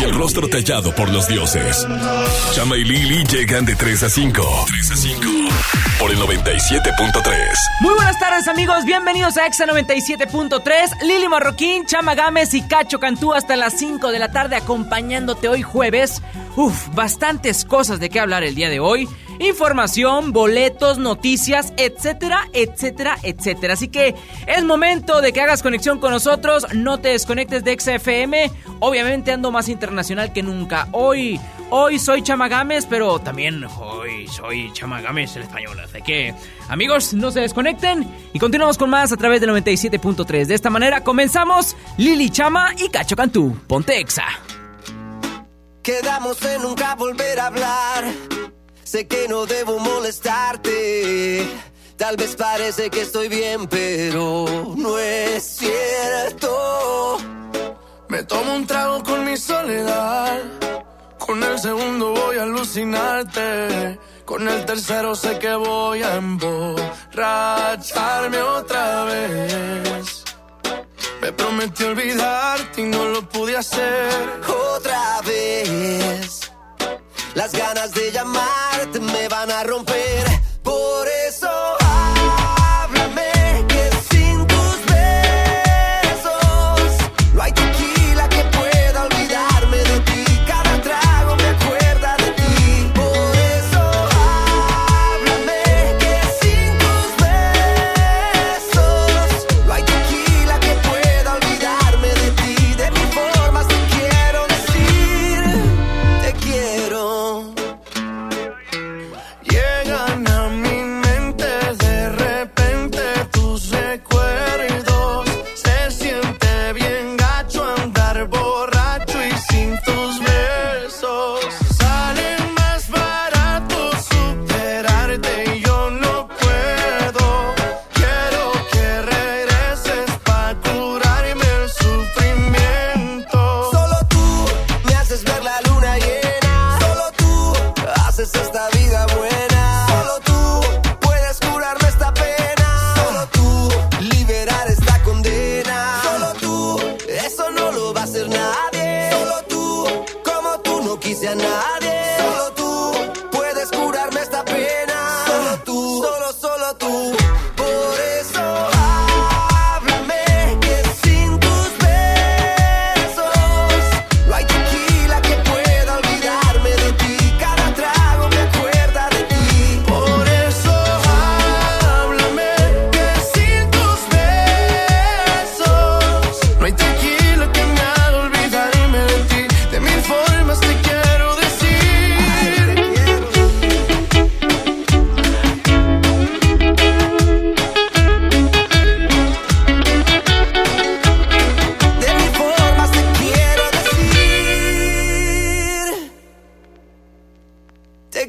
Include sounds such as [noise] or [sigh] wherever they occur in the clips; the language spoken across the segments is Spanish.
Y el rostro tallado por los dioses. Chama y Lili llegan de 3 a 5. 3 a 5. Por el 97.3. Muy buenas tardes amigos, bienvenidos a Exa 97.3, Lili Marroquín, Chama Gámez y Cacho Cantú hasta las 5 de la tarde acompañándote hoy jueves. Uf, bastantes cosas de qué hablar el día de hoy. Información, boletos, noticias, etcétera, etcétera, etcétera. Así que es momento de que hagas conexión con nosotros, no te desconectes de XFM. Obviamente ando más internacional que nunca. Hoy, hoy soy Chamagames, pero también hoy soy Chamagames el español. Así que, amigos, no se desconecten y continuamos con más a través del 97.3. De esta manera comenzamos Lili Chama y Cacho Cantú. Ponte Exa. Quedamos en nunca volver a hablar. Sé que no debo molestarte. Tal vez parece que estoy bien, pero no es cierto. Me tomo un trago con mi soledad. Con el segundo voy a alucinarte. Con el tercero sé que voy a emborracharme otra vez. Me prometí olvidarte y no lo pude hacer. Otra vez. Las ganas de llamarte me van a romper.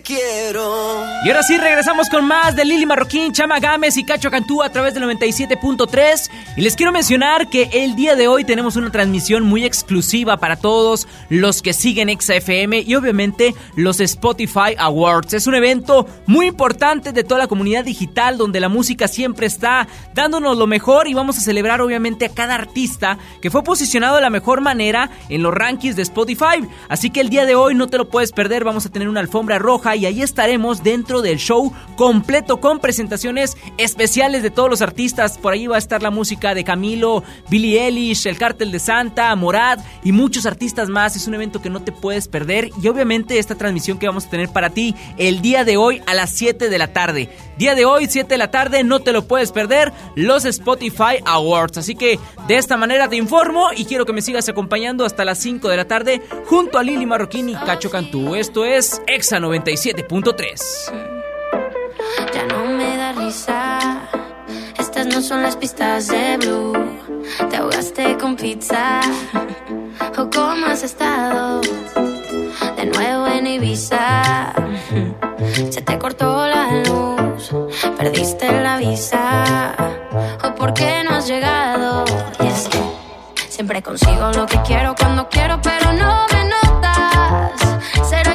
Quiero. Y ahora sí, regresamos con más de Lili Marroquín, Chama Gámez y Cacho Cantú a través del 97.3. Y les quiero mencionar que el día de hoy tenemos una transmisión muy exclusiva para todos los que siguen XFM y obviamente los Spotify Awards. Es un evento muy importante de toda la comunidad digital donde la música siempre está dándonos lo mejor y vamos a celebrar obviamente a cada artista que fue posicionado de la mejor manera en los rankings de Spotify. Así que el día de hoy no te lo puedes perder, vamos a tener una alfombra roja y ahí estaremos dentro del show completo con presentaciones especiales de todos los artistas. Por ahí va a estar la música de Camilo, Billie Eilish, El Cártel de Santa, Morad y muchos artistas más. Es un evento que no te puedes perder y obviamente esta transmisión que vamos a tener para ti el día de hoy a las 7 de la tarde. Día de hoy, 7 de la tarde, no te lo puedes perder, los Spotify Awards. Así que de esta manera te informo y quiero que me sigas acompañando hasta las 5 de la tarde junto a Lili Marroquín y Cacho Cantú. Esto es Exa 97.3. Ya no me da risa. Estas no son las pistas de blue. Te ahogaste con pizza. ¿O cómo has estado? De nuevo en Ibiza. Se te cortó la luz. Perdiste la visa. ¿O por qué no has llegado? Y es que siempre consigo lo que quiero cuando quiero, pero no me notas. Será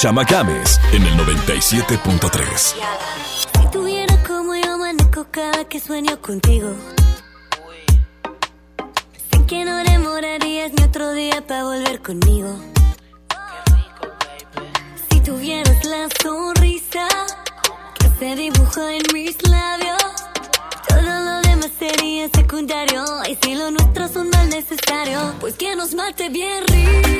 Chama Games en el 97.3. Si tuviera como yo manejo cada que sueño contigo. Sé que no demorarías ni otro día para volver conmigo. Si tuvieras la sonrisa que se dibujó en mis labios. Todo lo demás sería secundario. Y si lo nuestro es un mal necesario, pues que nos mate bien rico.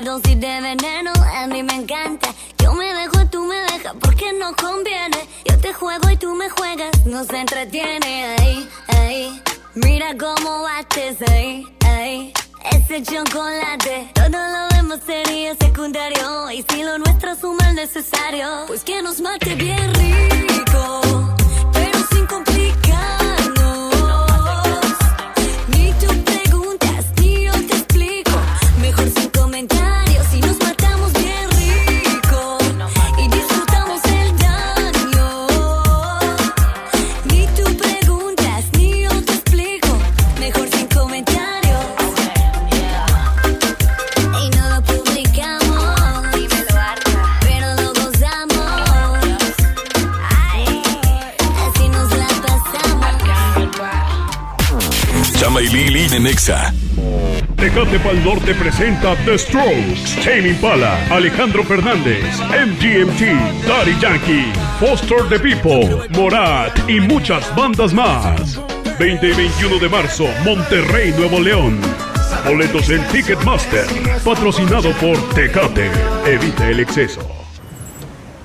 la dosis de veneno, a mí me encanta. Yo me dejo, y tú me dejas, porque no conviene. Yo te juego y tú me juegas, no se entretiene. Ahí, ahí, mira cómo bates, ahí, ahí. Ese chocolate, todo lo demás sería secundario. Y si lo nuestro suma el necesario, pues que nos mate bien rico. Chama y de Nexa. Tecate Pal Norte presenta The Strokes, Tame Impala, Alejandro Fernández, MGMT, Daddy Yankee, Foster the People, Morat y muchas bandas más. 20 y 21 de marzo, Monterrey, Nuevo León. Boletos en Ticketmaster, patrocinado por Tecate. Evita el exceso.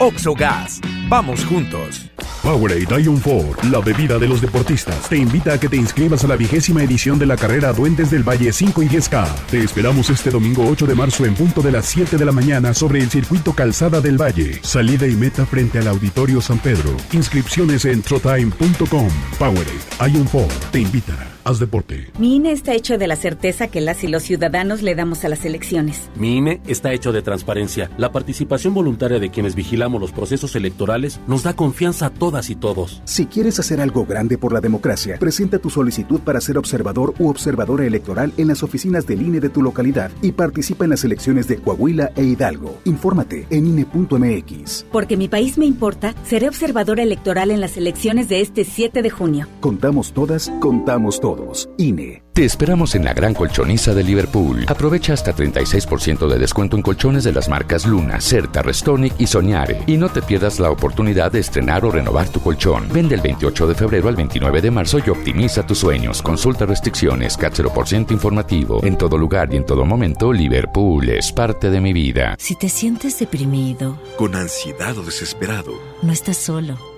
Oxogas. Vamos juntos. Powerade Ion 4, la bebida de los deportistas, te invita a que te inscribas a la vigésima edición de la carrera Duendes del Valle 5 y 10K. Te esperamos este domingo 8 de marzo en punto de las 7 de la mañana sobre el circuito Calzada del Valle. Salida y meta frente al Auditorio San Pedro. Inscripciones en trotime.com. Powerade Ion 4 te invita. Haz deporte. Mi INE está hecho de la certeza que las y los ciudadanos le damos a las elecciones. Mi INE está hecho de transparencia. La participación voluntaria de quienes los procesos electorales nos da confianza a todas y todos. Si quieres hacer algo grande por la democracia, presenta tu solicitud para ser observador u observadora electoral en las oficinas del INE de tu localidad y participa en las elecciones de Coahuila e Hidalgo. Infórmate en INE.mx. Porque mi país me importa, seré observadora electoral en las elecciones de este 7 de junio. Contamos todas, contamos todos. INE. Te esperamos en la gran colchoniza de Liverpool. Aprovecha hasta 36% de descuento en colchones de las marcas Luna, Certa, Restonic y Soñare. Y no te pierdas la oportunidad de estrenar o renovar tu colchón. Vende el 28 de febrero al 29 de marzo y optimiza tus sueños. Consulta restricciones, CAT 0% informativo. En todo lugar y en todo momento, Liverpool es parte de mi vida. Si te sientes deprimido, con ansiedad o desesperado, no estás solo.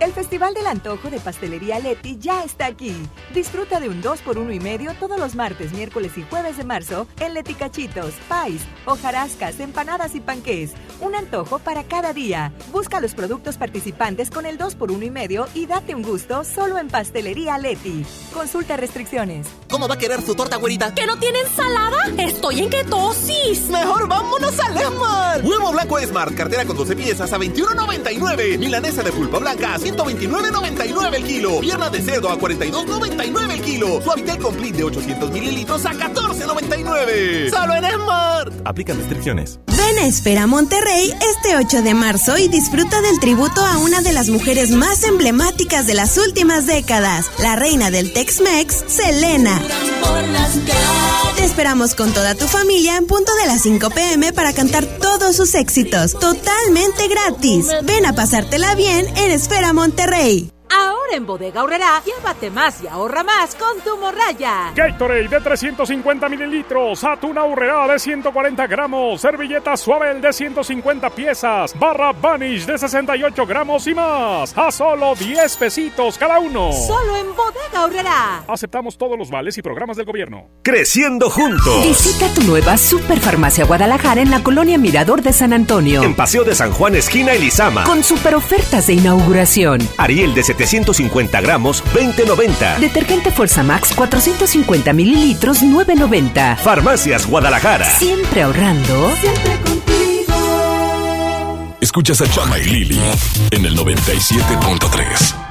El Festival del Antojo de Pastelería Leti ya está aquí. Disfruta de un 2 por 1 y medio todos los martes, miércoles y jueves de marzo en Leti Cachitos, Pais, hojarascas, empanadas y panqués. Un antojo para cada día. Busca los productos participantes con el 2 por 1 y medio y date un gusto solo en Pastelería Leti. Consulta restricciones. ¿Cómo va a querer su torta, güerita? ¿Que no tiene ensalada? Estoy en ketosis. Mejor vámonos al Esmar. Huevo blanco Esmar, cartera con 12 piezas a 21.99. Milanesa de pulpa blanca a 129.99 el kilo. Pierna de cerdo a 42.99 el kilo. Suavitel Complete de 800 mililitros a 14.99. ¡Solo en Smart! Aplican restricciones. Ven a Espera Monterrey este 8 de marzo y disfruta del tributo a una de las mujeres más emblemáticas de las últimas décadas, la reina del Tex-Mex, Selena. Te esperamos con toda tu familia en punto de las 5 pm para cantar todos sus éxitos, totalmente gratis. Ven a pasártela bien en Esfera Monterrey. Monterrey. Ahora en Bodega Horrera, llévate más y ahorra más con tu morraya. Gatorade de 350 mililitros, atún Horrera de 140 gramos, servilleta suave de 150 piezas, barra Vanish de 68 gramos y más. A solo 10 pesitos cada uno. Solo en Bodega Horrera. Aceptamos todos los vales y programas del gobierno. Creciendo juntos. Visita tu nueva Superfarmacia Guadalajara en la colonia Mirador de San Antonio. En Paseo de San Juan, esquina Elizama. Con super ofertas de inauguración. Ariel de 750 gramos, 20.90. Detergente Fuerza Max, 450 mililitros, 9.90. Farmacias Guadalajara. Siempre ahorrando. Siempre contigo. Escuchas a Chama y Lili en el 97.3.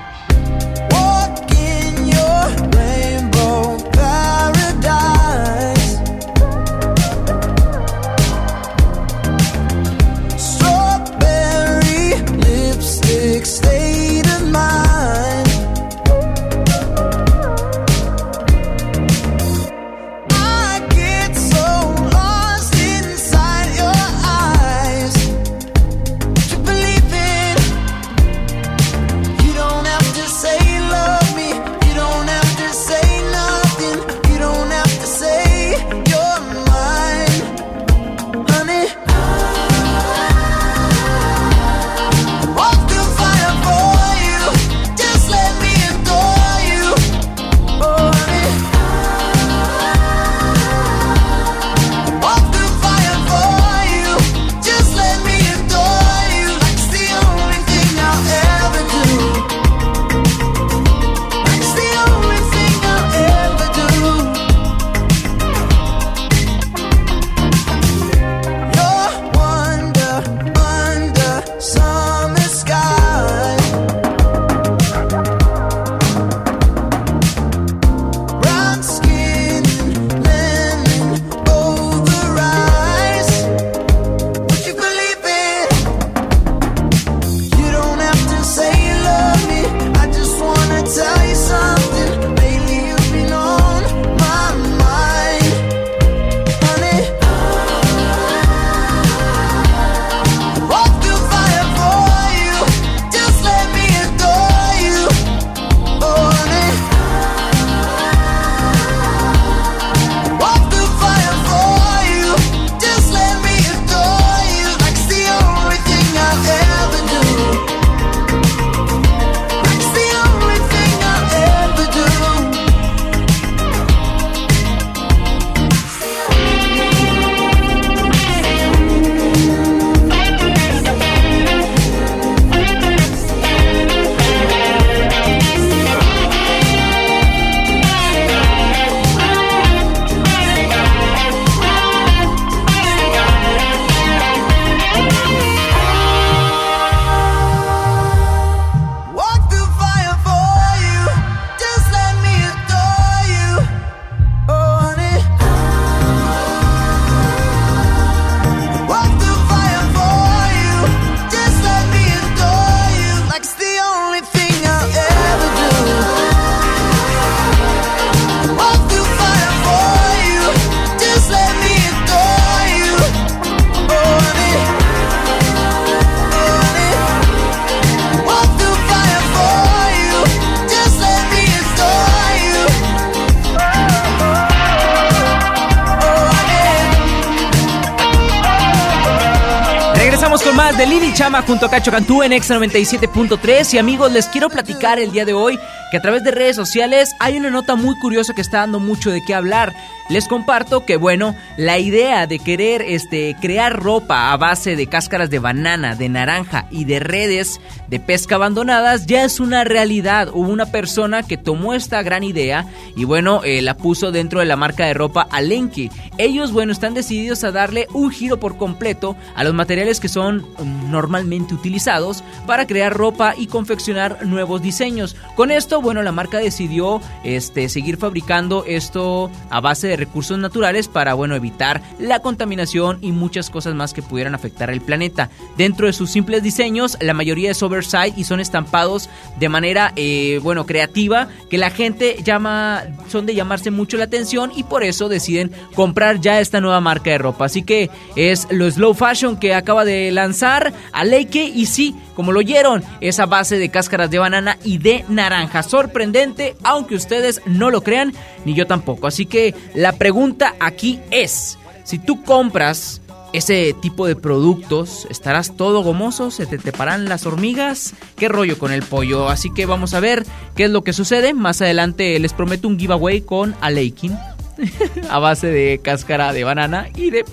Regresamos con más de Lili Chama junto a Cacho Cantú en Exa 97.3 y amigos, les quiero platicar el día de hoy que a través de redes sociales hay una nota muy curiosa que está dando mucho de qué hablar. Les comparto que bueno, la idea de querer este crear ropa a base de cáscaras de banana, de naranja y de redes de pesca abandonadas ya es una realidad. Hubo una persona que tomó esta gran idea y bueno, eh, la puso dentro de la marca de ropa Alenki. Ellos bueno, están decididos a darle un giro por completo a los materiales que son mm, normalmente utilizados para crear ropa y confeccionar nuevos diseños. Con esto, bueno, la marca decidió este seguir fabricando esto a base de recursos naturales para bueno, evitar la contaminación y muchas cosas más que pudieran afectar el planeta. Dentro de sus simples diseños, la mayoría es oversize y son estampados de manera eh, bueno, creativa que la gente llama son de llamarse mucho la atención y por eso deciden comprar ya esta nueva marca de ropa. Así que es lo slow fashion que acaba de lanzar Aleike y sí, como lo oyeron, es a base de cáscaras de banana y de naranja. Sorprendente, aunque ustedes no lo crean, ni yo tampoco. Así que la pregunta aquí es, si tú compras ese tipo de productos, ¿estarás todo gomoso? ¿Se te teparán las hormigas? ¿Qué rollo con el pollo? Así que vamos a ver qué es lo que sucede. Más adelante les prometo un giveaway con Aleikin [laughs] a base de cáscara de banana y de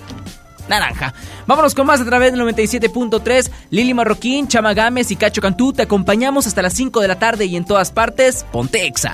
naranja. Vámonos con más a través del 97.3. Lili Marroquín, Chama Gámez y Cacho Cantú te acompañamos hasta las 5 de la tarde y en todas partes, Pontexa.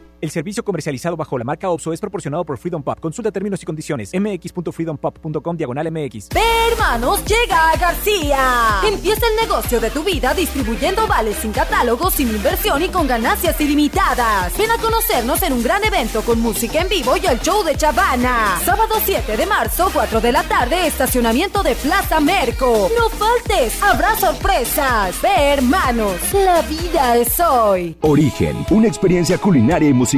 El servicio comercializado bajo la marca OPSO es proporcionado por Freedom Pop. Consulta términos y condiciones. mx.freedompop.com diagonal mx. Ve, hermanos, llega a García. Empieza el negocio de tu vida distribuyendo vales sin catálogo, sin inversión y con ganancias ilimitadas. Ven a conocernos en un gran evento con música en vivo y el show de Chavana. Sábado 7 de marzo, 4 de la tarde, estacionamiento de Plaza Merco. No faltes, habrá sorpresas. Ve, hermanos, la vida es hoy. Origen, una experiencia culinaria y musical.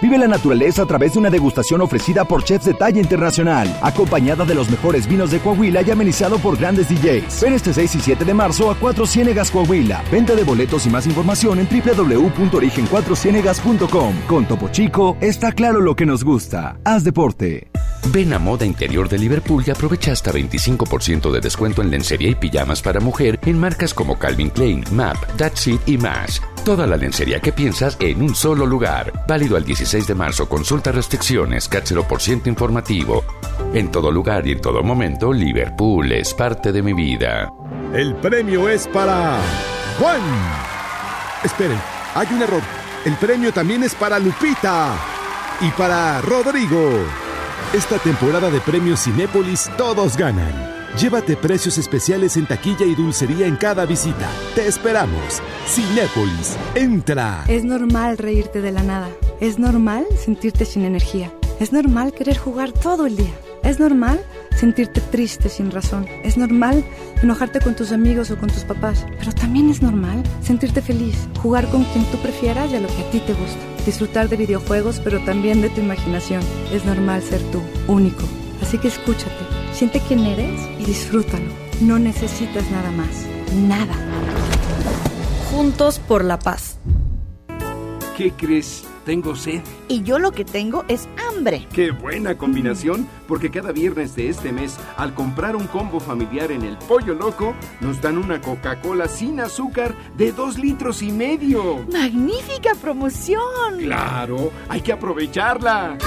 Vive la naturaleza a través de una degustación ofrecida por chefs de talla internacional, acompañada de los mejores vinos de Coahuila y amenizado por grandes DJs. Ven este 6 y 7 de marzo a Cuatro Ciénegas Coahuila. Venta de boletos y más información en www.origen4ciénegas.com. Con Topo Chico está claro lo que nos gusta. Haz deporte. Ven a Moda Interior de Liverpool y aprovecha hasta 25% de descuento en lencería y pijamas para mujer en marcas como Calvin Klein, MAP, That's It y más. Toda la lencería que piensas en un solo lugar. Válido al 16 de marzo. Consulta restricciones, CAT 0% informativo. En todo lugar y en todo momento, Liverpool es parte de mi vida. El premio es para Juan. Esperen, hay un error. El premio también es para Lupita y para Rodrigo. Esta temporada de premios Cinépolis todos ganan. Llévate precios especiales en taquilla y dulcería en cada visita. Te esperamos. Cinépolis, entra. Es normal reírte de la nada. Es normal sentirte sin energía. Es normal querer jugar todo el día. Es normal sentirte triste sin razón. Es normal enojarte con tus amigos o con tus papás. Pero también es normal sentirte feliz, jugar con quien tú prefieras y a lo que a ti te gusta. Disfrutar de videojuegos, pero también de tu imaginación. Es normal ser tú, único. Así que escúchate, siente quién eres y disfrútalo. No necesitas nada más. Nada. Juntos por la paz. ¿Qué crees? tengo sed. Y yo lo que tengo es hambre. Qué buena combinación, porque cada viernes de este mes, al comprar un combo familiar en el Pollo Loco, nos dan una Coca-Cola sin azúcar de dos litros y medio. ¡Magnífica promoción! Claro, hay que aprovecharla.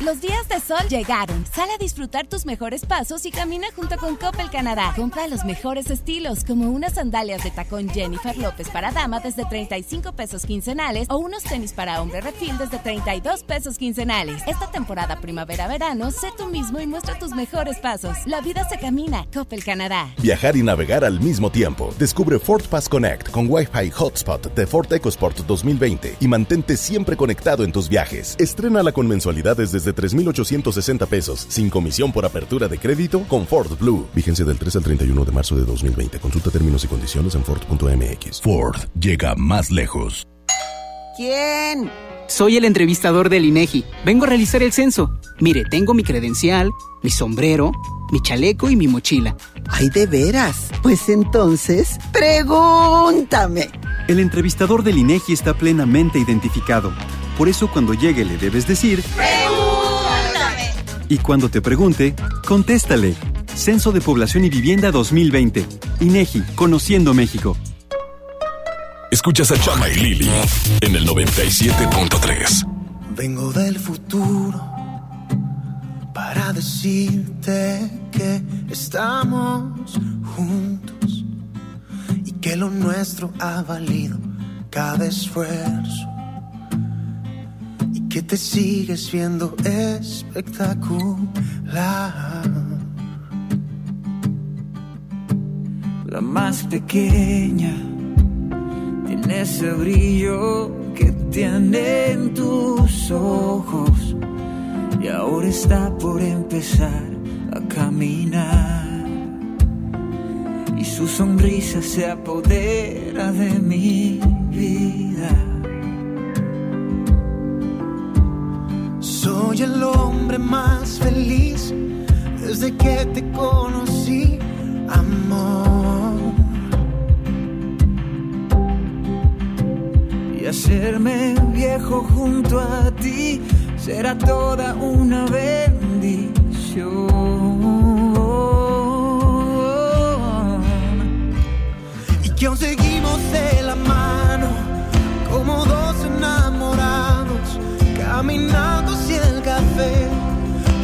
Los días de sol llegaron. Sal a disfrutar tus mejores pasos y camina junto con Coppel Canadá. Compra los mejores estilos, como unas sandalias de tacón Jennifer López para dama desde 35 pesos quincenales o unos tenis para hombre refil desde 32 pesos quincenales. Esta temporada primavera-verano, sé tú mismo y muestra tus mejores pasos. La vida se camina. Coppel Canadá. Viajar y navegar al mismo tiempo. Descubre Ford Pass Connect con Wi-Fi Hotspot de Ford EcoSport 2020 y mantente siempre conectado en tus viajes. Estrénala con mensualidades desde 3,860 pesos, sin comisión por apertura de crédito con Ford Blue. Vigencia del 3 al 31 de marzo de 2020. Consulta términos y condiciones en Ford.mx. Ford llega más lejos. ¿Quién? Soy el entrevistador del INEGI. Vengo a realizar el censo. Mire, tengo mi credencial, mi sombrero, mi chaleco y mi mochila. Ay, de veras. Pues entonces, pregúntame. El entrevistador del INEGI está plenamente identificado. Por eso cuando llegue le debes decir... ¡Pregúntame! Y cuando te pregunte, contéstale. Censo de Población y Vivienda 2020. INEGI, Conociendo México. Escuchas a Chama y Lili en el 97.3. Vengo del futuro para decirte que estamos juntos y que lo nuestro ha valido cada esfuerzo que te sigues viendo espectacular. La más pequeña tiene ese brillo que tienen tus ojos y ahora está por empezar a caminar y su sonrisa se apodera de mi vida. Soy el hombre más feliz desde que te conocí, amor. Y hacerme viejo junto a ti será toda una bendición. Y que aún seguimos de la mano como dos enamorados caminando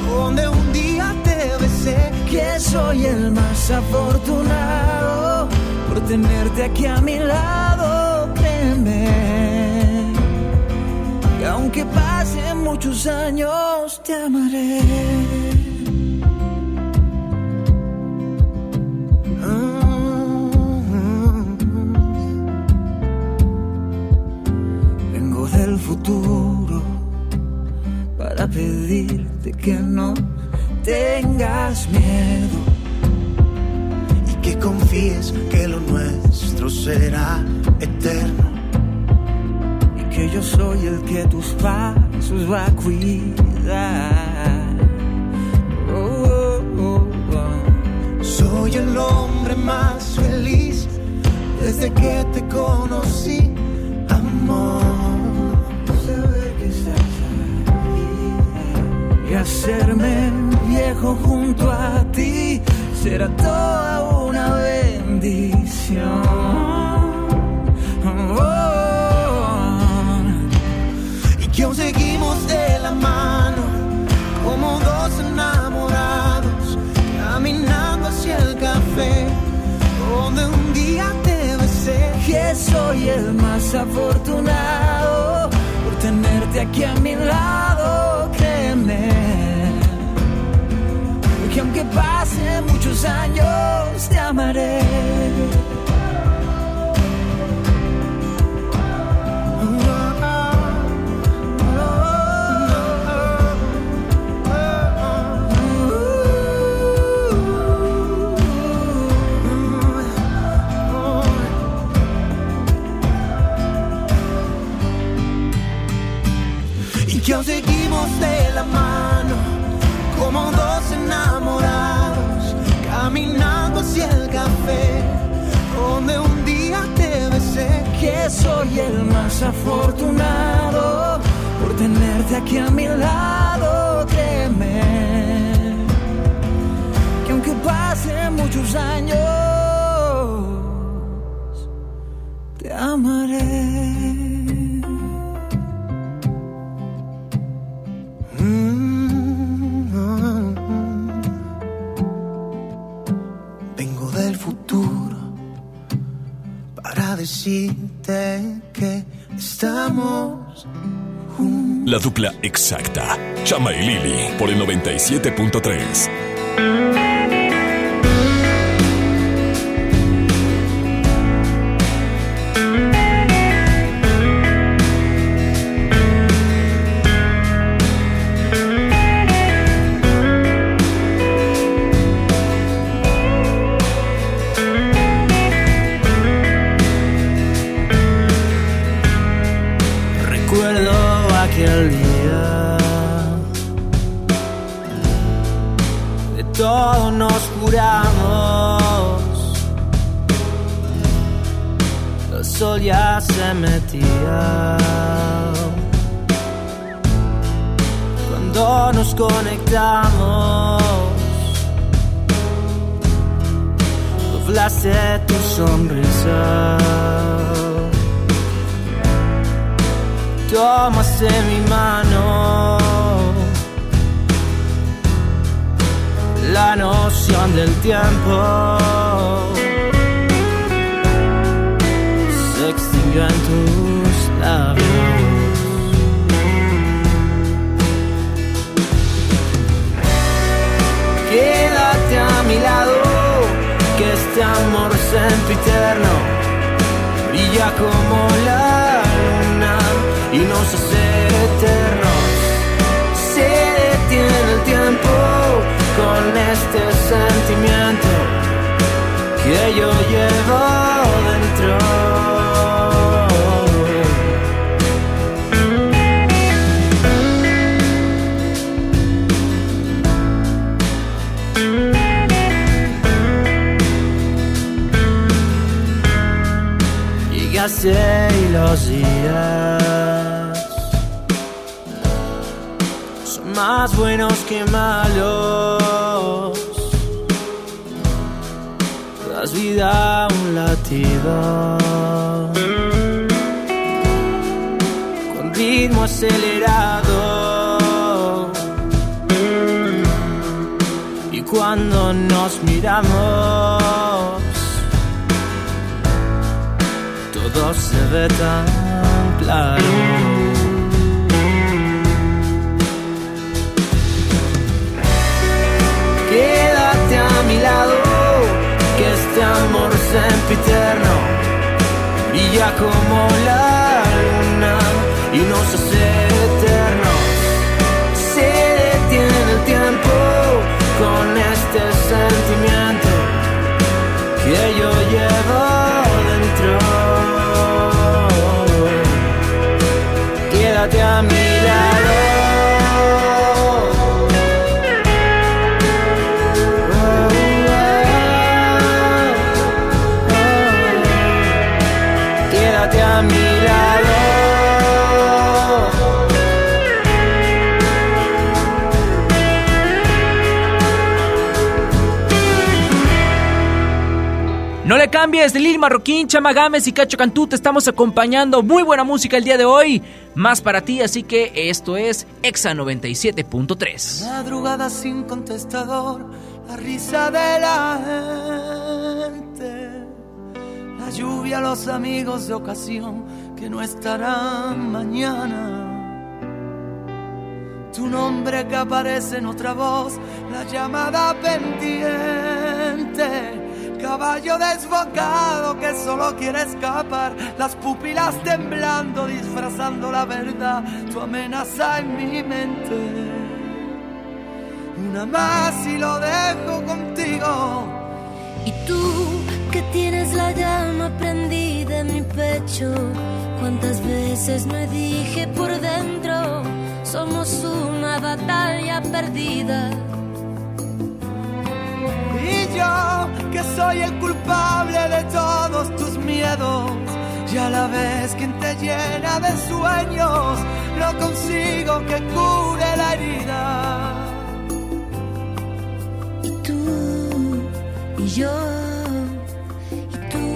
donde un día te besé. Que soy el más afortunado por tenerte aquí a mi lado, créeme. Y aunque pasen muchos años, te amaré. Vengo del futuro para pedirte que no tengas miedo. Y que confíes que lo nuestro será eterno. y que yo soy el que tus pasos va a cuidar. Oh, oh, oh. Soy el hombre más feliz desde que te conocí, amor. Y hacerme viejo junto a ti será toda una bendición. Oh, Y que aún seguimos de la mano como dos enamorados caminando hacia el café donde un día te besé. que soy el más afortunado muchos años, te amaré. y que aún seguimos de la mano como dos café donde un día te besé que soy el más afortunado por tenerte aquí a mi lado. Créeme que aunque pasen muchos años, te amaré. Que estamos La dupla exacta. Chama y Lili por el 97.3. miramos, todo se ve tan claro. Quédate a mi lado, que este amor sempiterno brilla como la este sentimiento que yo llevo dentro. Quédate a mi lado. Le cambies, Lil Marroquín, Chama Gámez y Cacho Cantú te estamos acompañando. Muy buena música el día de hoy. Más para ti, así que esto es Exa 97.3. Madrugada sin contestador, la risa de la gente, la lluvia, los amigos de ocasión que no estarán mañana. Tu nombre que aparece en otra voz, la llamada pendiente. Caballo desbocado que solo quiere escapar, las pupilas temblando, disfrazando la verdad, tu amenaza en mi mente. Una más y lo dejo contigo. Y tú que tienes la llama prendida en mi pecho, cuántas veces me dije por dentro, somos una batalla perdida. Y yo, que soy el culpable de todos tus miedos, y a la vez quien te llena de sueños, no consigo que cure la herida. Y tú y yo y tú.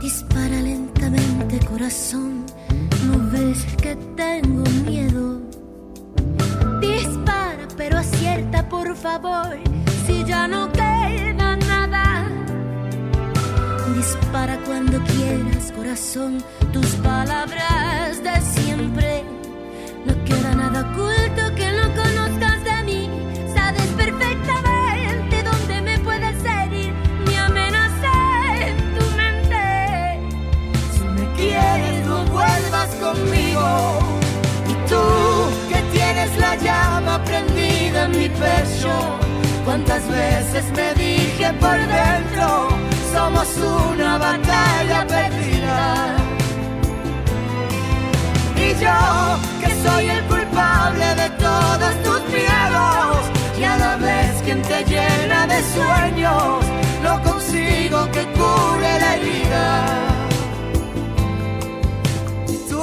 Dispara lentamente corazón, no ves que tengo miedo. Pero acierta por favor, si ya no queda nada. Dispara cuando quieras corazón, tus palabras de siempre. No queda nada oculto que no conozcas de mí. Sabes perfectamente dónde me puedes herir. Me amenaza en tu mente. Si me quieres, no vuelvas conmigo. La llama prendida en mi pecho. ¿Cuántas veces me dije por dentro? Somos una batalla perdida. Y yo, que soy el culpable de todos tus miedos, y a la vez quien te llena de sueños, no consigo que cure la herida. Tú,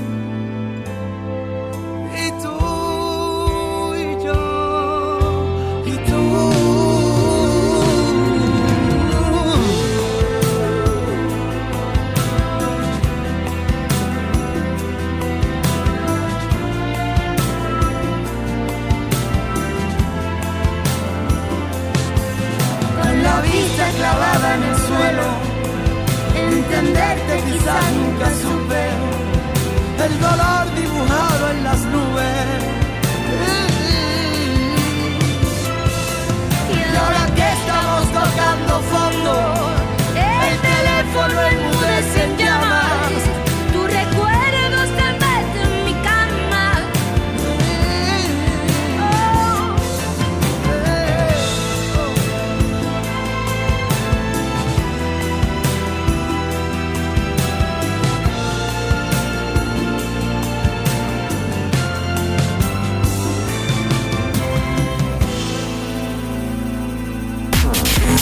Clavada en el suelo, entenderte quizás nunca supe el dolor dibujado en las nubes. Y ahora que estamos tocando fondo, el teléfono enmudece en llamas.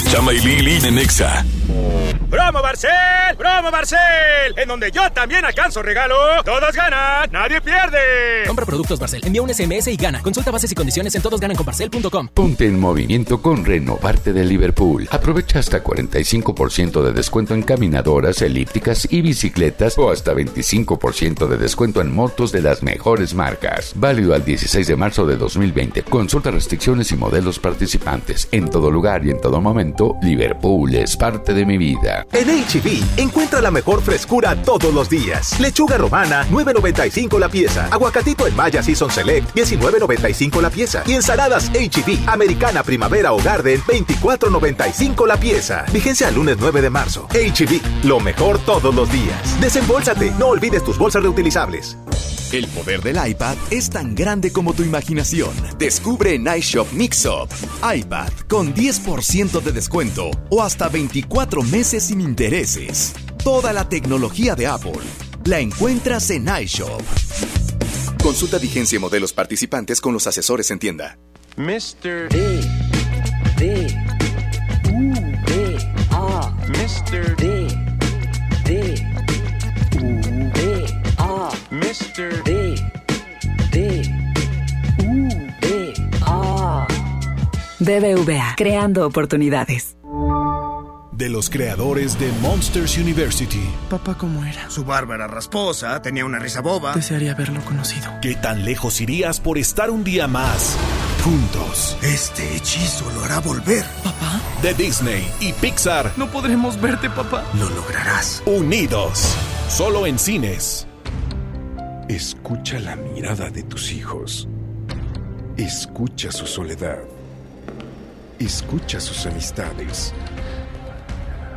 Chama y Lili en. ¡Promo Barcel! ¡Promo Barcel! En donde yo también alcanzo regalo. Todos ganan, nadie pierde. Compra productos Barcel, envía un SMS y gana. Consulta bases y condiciones en todosgananconbarcel.com. Ponte en movimiento con Renovarte de Liverpool. Aprovecha hasta 45% de descuento en caminadoras, elípticas y bicicletas o hasta 25% de descuento en motos de las mejores marcas. Válido al 16 de marzo de 2020. Consulta restricciones y modelos participantes. En todo lugar y en todo momento, Liverpool es parte de mi vida. En HB, encuentra la mejor frescura todos los días. Lechuga romana, 9.95 la pieza. Aguacatito en Maya Season Select, 19.95 la pieza. Y ensaladas HB, americana, primavera o garden, 24.95 la pieza. Vigencia al lunes 9 de marzo. HB, lo mejor todos los días. Desembolsate, no olvides tus bolsas reutilizables. El poder del iPad es tan grande como tu imaginación. Descubre en iShop Mixup. iPad con 10% de descuento o hasta 24 meses sin intereses. Toda la tecnología de Apple la encuentras en iShop. Consulta vigencia y modelos participantes con los asesores en tienda. Mr. D. D. U. D. A. Mr. D. D. U. D. A. Mr. D. D. U. D. A. BBVA, creando oportunidades. De los creadores de Monsters University. Papá, ¿cómo era? Su barba era rasposa, tenía una risa boba. Desearía haberlo conocido. ¿Qué tan lejos irías por estar un día más juntos? Este hechizo lo hará volver. ¿Papá? De Disney y Pixar. No podremos verte, papá. Lo lograrás. Unidos. Solo en cines. Escucha la mirada de tus hijos. Escucha su soledad. Escucha sus amistades.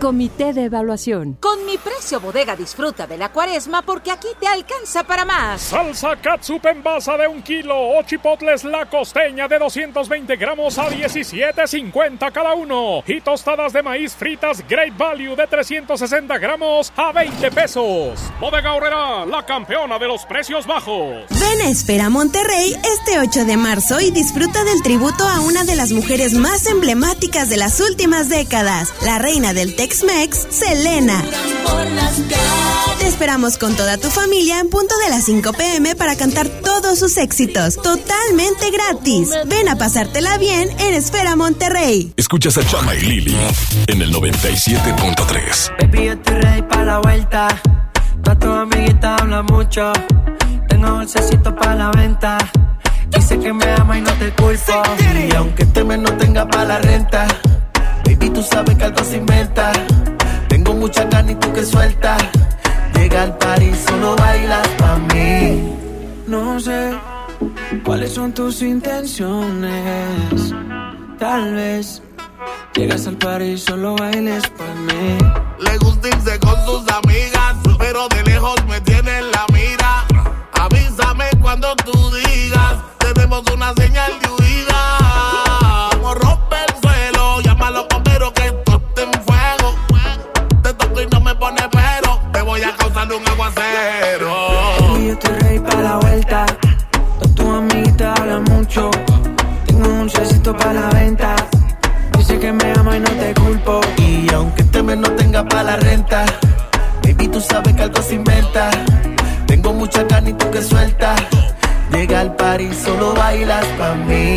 Comité de Evaluación. Con mi precio bodega disfruta de la cuaresma porque aquí te alcanza para más. Salsa catsup en basa de un kilo o chipotles la costeña de 220 gramos a 17.50 cada uno. Y tostadas de maíz fritas Great Value de 360 gramos a 20 pesos. Bodega Horrera, la campeona de los precios bajos. Ven a Espera Monterrey este 8 de marzo y disfruta del tributo a una de las mujeres más emblemáticas de las últimas décadas, la reina del Tex-Mex, Selena. Te esperamos con toda tu familia en punto de las 5 pm para cantar todos sus éxitos, totalmente gratis. Ven a pasártela bien en Esfera Monterrey. Escuchas a Chama y Lili en el 97.3. Baby, yo estoy ready para la vuelta. Pa' tu amiguita habla mucho. Tengo bolsecito para la venta. Dice que me ama y no te culpo. Y aunque este mes no tenga para la renta, baby, tú sabes que algo se inventa. Tengo mucha ganas y tú que sueltas. Llega al party, solo bailas pa' mí. No sé cuáles son tus intenciones. Tal vez llegas al party y solo bailes por mí. Le gusta irse con sus amigas, pero de lejos me tiene en la mira. Avísame cuando tú digas, tenemos una señal de huida. Toco y no me pone pero, te voy a causar un aguacero. Baby, yo estoy ready para la vuelta. Toda tu amiguita habla mucho. Tengo un dulcecito para la venta. Dice que me ama y no te culpo. Y aunque este mes no tenga para la renta, baby, tú sabes que algo se inventa. Tengo mucha ganas y tú que sueltas. Llega al party, solo bailas pa' mí.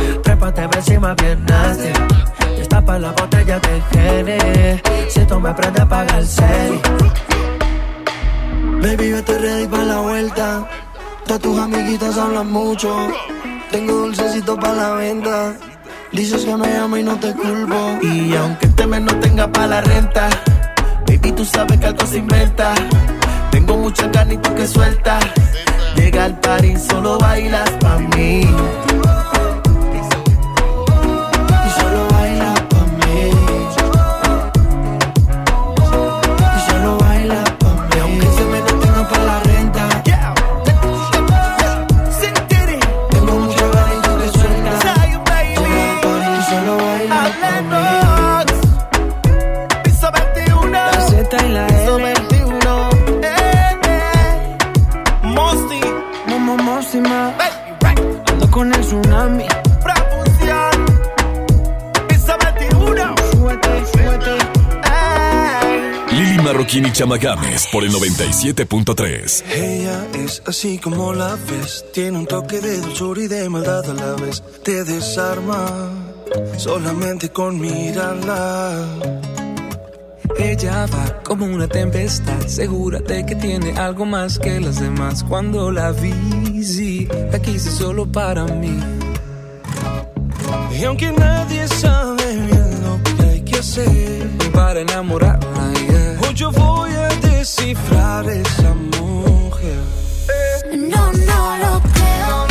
Trépateme encima bien nasty. Te tapas la botella de Gene. Si tú me aprendes a pagar el cel. Baby, yo estoy ready para la vuelta. Todas tus amiguitas hablan mucho. Tengo dulcecito para la venta. Dices que me amo y no te culpo. Y aunque este mes no tenga para la renta, baby, tú sabes que algo se inventa. Tengo mucha ganas y tú que sueltas. Llega al party, solo bailas pa' mí. Marroquín y Chama Games por el 97.3. Ella es así como la ves, tiene un toque de dulzura y de maldad a la vez. Te desarma solamente con mirarla. Ella va como una tempestad, segúrate que tiene algo más que las demás. Cuando la vi, sí, la quise solo para mí. Y aunque nadie sabe bien lo que hay que hacer para enamorarla, yo voy a descifrar esa mujer. No, no lo creo.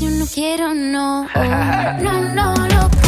Yo no quiero, [laughs] no. No, no. No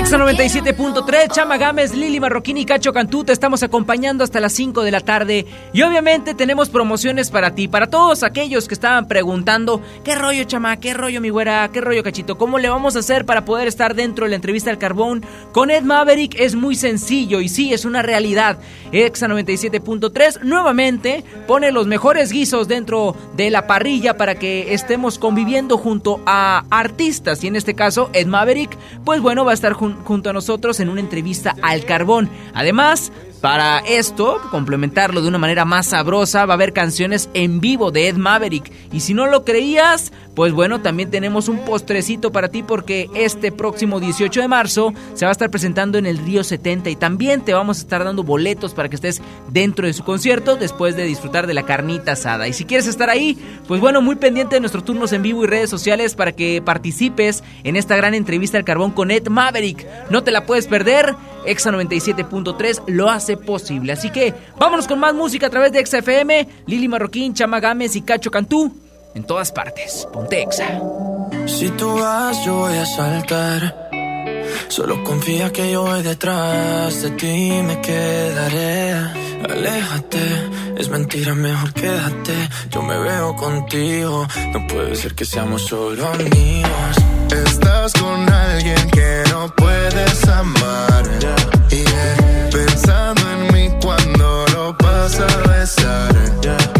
Exa no quiero. 97.3, Chama Gámez, Lili Marroquín y Cacho Cantú te estamos acompañando hasta las 5 de la tarde. Y obviamente tenemos promociones para ti, para todos aquellos que estaban preguntando qué rollo Chama, qué rollo mi güera, qué rollo Cachito, cómo le vamos a hacer para poder estar dentro de la entrevista al carbón con Ed Maverick es muy sencillo y sí, es una realidad. Exa 97.3 nuevamente pone los mejores guisos dentro de la parrilla para que estemos conviviendo junto a artistas. Y en este caso Ed Maverick, pues bueno, va a estar jun- junto a nosotros en una entrevista al carbón. Además, para esto, complementarlo de una manera más sabrosa, va a haber canciones en vivo de Ed Maverick. Y si no lo creías, pues bueno, también tenemos un postrecito para ti porque este próximo 18 de marzo se va a estar presentando en el Río 70 y también te vamos a estar dando boletos para que estés dentro de su concierto después de disfrutar de la carnita asada. Y si quieres estar ahí, pues bueno, muy pendiente de nuestros turnos en vivo y redes sociales para que participes en esta gran entrevista al carbón con Ed Maverick. No te la puedes perder. Exa 97.3 lo hace posible. Así que vámonos con más música a través de Exa FM, Lili Marroquín, Chama Gámez y Cacho Cantú. En todas partes. Ponte Exa. Si tú vas, yo voy a saltar. Solo confía que yo voy detrás de ti me quedaré. Aléjate, es mentira, mejor quédate. Yo me veo contigo, no puede ser que seamos solo amigos. Estás con alguien que no puedes amar. Yeah. Pensando en mí cuando lo vas a besar.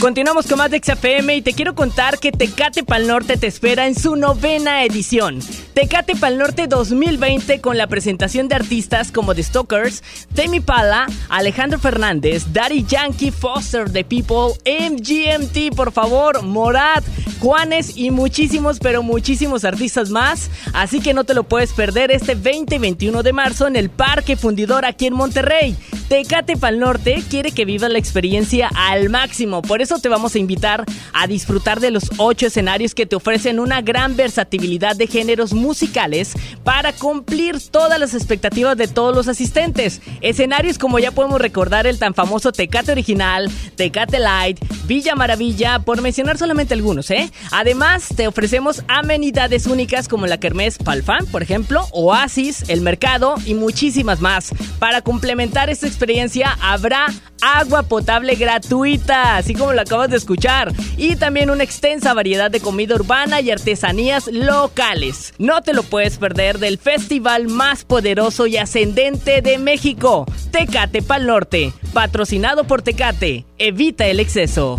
Continuamos con más de XFM y te quiero contar que Tecate Pal Norte te espera en su novena edición. Tecate Pal Norte 2020 con la presentación de artistas como The Stalkers, Temi Pala, Alejandro Fernández, Daddy Yankee, Foster The People, MGMT, por favor, Morat, Juanes y muchísimos, pero muchísimos artistas más. Así que no te lo puedes perder este 20 y 21 de marzo en el Parque Fundidor aquí en Monterrey. Tecate Pal Norte quiere que vivas la experiencia al máximo, por eso te vamos a invitar a disfrutar de los ocho escenarios que te ofrecen una gran versatilidad de géneros musicales para cumplir todas las expectativas de todos los asistentes. Escenarios como ya podemos recordar el tan famoso Tecate Original, Tecate Light, Villa Maravilla, por mencionar solamente algunos, ¿eh? Además, te ofrecemos amenidades únicas como la Kermés Palfan, por ejemplo, Oasis, El Mercado y muchísimas más. Para complementar esta experiencia habrá agua potable gratuita, así como lo acabas de escuchar, y también una extensa variedad de comida urbana y artesanías locales. No te lo puedes perder del festival más poderoso y ascendente de México, Tecate Pal Norte, patrocinado por Tecate. Evita el exceso.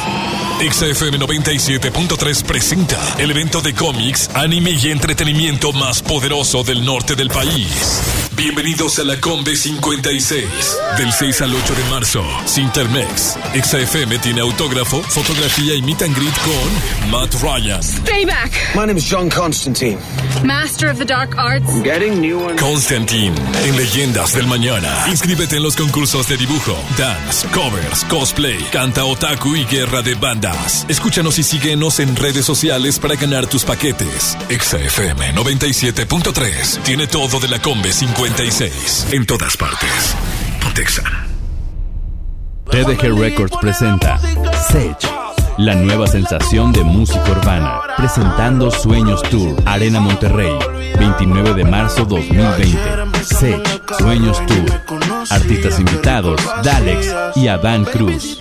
XFM 97.3 presenta el evento de cómics, anime y entretenimiento más poderoso del norte del país. Bienvenidos a la Combe 56, del 6 al 8 de marzo, Sintermex. XFM tiene autógrafo, fotografía y meet and greet con Matt Ryan, Payback. My name is John Constantine. Master of the Dark Arts. I'm getting new ones. Constantine, en Leyendas del Mañana. Inscríbete en los concursos de dibujo, dance, covers, cosplay, canta otaku y guerra de Escúchanos y síguenos en redes sociales para ganar tus paquetes. XFM 97.3 tiene todo de la Combe 56 en todas partes. Pontexa. TDG Records presenta Sage, la nueva sensación de música urbana, presentando Sueños Tour, Arena Monterrey, 29 de marzo 2020. Sage, Sueños Tour, artistas invitados, Dalex y Adán Cruz.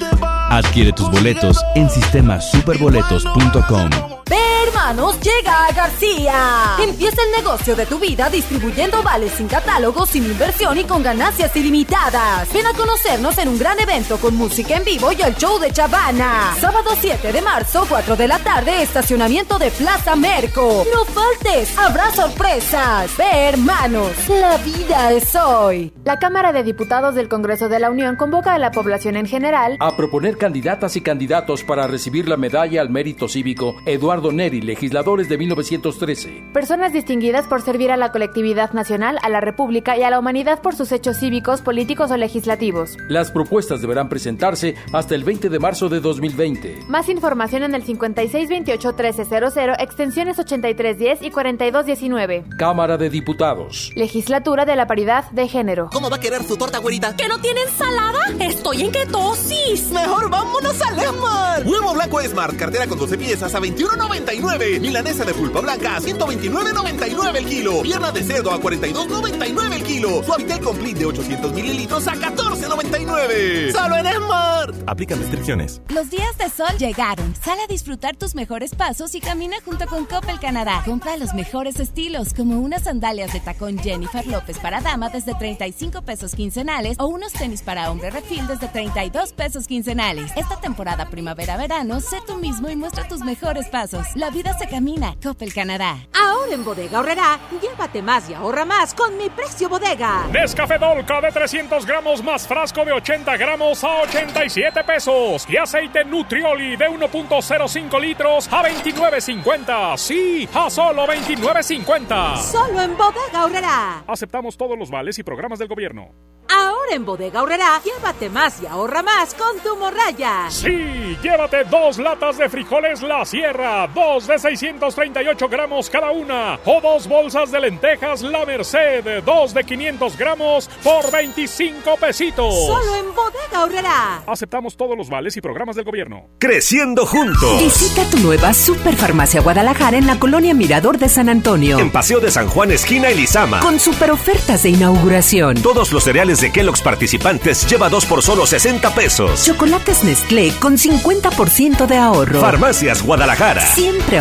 Adquiere tus boletos en sistemasuperboletos.com. Ve, hermanos, llega a García. Empieza el negocio de tu vida distribuyendo vales sin catálogo, sin inversión y con ganancias ilimitadas. Ven a conocernos en un gran evento con música en vivo y el show de Chavana. Sábado 7 de marzo, 4 de la tarde, estacionamiento de Plaza Merco. No faltes, habrá sorpresas. Ve, hermanos, la vida es hoy. La Cámara de Diputados del Congreso de la Unión convoca a la población en general a proponer candidatas y candidatos para recibir la medalla al mérito cívico Eduardo Neri, legisladores de 1913. Personas distinguidas por servir a la colectividad nacional, a la República y a la humanidad por sus hechos cívicos, políticos o legislativos. Las propuestas deberán presentarse hasta el 20 de marzo de 2020. Más información en el 5628-1300, extensiones 8310 y 4219. Cámara de Diputados. Legislatura de la Paridad de Género. ¿Cómo va a querer su torta, güerita? ¿Que no tiene ensalada? Estoy en ketosis. Mejor vámonos al Esmar. Huevo blanco Esmar, cartera con 12 piezas a 21.99. Milanesa de pulpa blanca a 129.99 el kilo. Pierna de cerdo a 42.99 el kilo. Suavitel Complete de 800 mililitros a 14.99. Solo en Esmar. Aplican restricciones. Los días de sol llegaron. Sal a disfrutar tus mejores pasos y camina junto con Coppel Canadá. Compra los mejores estilos, como unas sandalias de tacón Jennifer López para dama desde 35 pesos quincenales o unos tenis para hombre refil desde 32 pesos quincenales. Esta temporada primavera-verano, sé tú mismo y muestra tus mejores pasos. La vida se camina. Coppel Canadá. Ahora en Bodega Horrera, llévate más y ahorra más con mi precio bodega. Nescafé Dolca de 300 gramos más frasco de 80 gramos a 87 pesos. Y aceite Nutrioli de 1.05 litros a 29.50. Sí, a solo 29.50. Solo en Bodega Aurrera. Aceptamos todos los vales y programas del gobierno. Ahora en Bodega Aurrera, llévate más y ahorra más con tu morraya. Sí, llévate dos latas de frijoles La Sierra, dos de 638 gramos cada una, o dos bolsas de lentejas La Merced, dos de 500 gramos por 25 pesitos. Solo en Bodega Aurrera. Aceptamos todos los vales y programas del gobierno. Creciendo juntos. Visita tu nueva Superfarmacia Guadalajara en la colonia Mirador de San Antonio. En Paseo de San Juan, esquina Elizama. Con super ofertas de inauguración. Todos los cereales de Kellogg's participantes lleva dos por solo 60 pesos. Chocolates Nestlé con 50% de ahorro. Farmacias Guadalajara. Siempre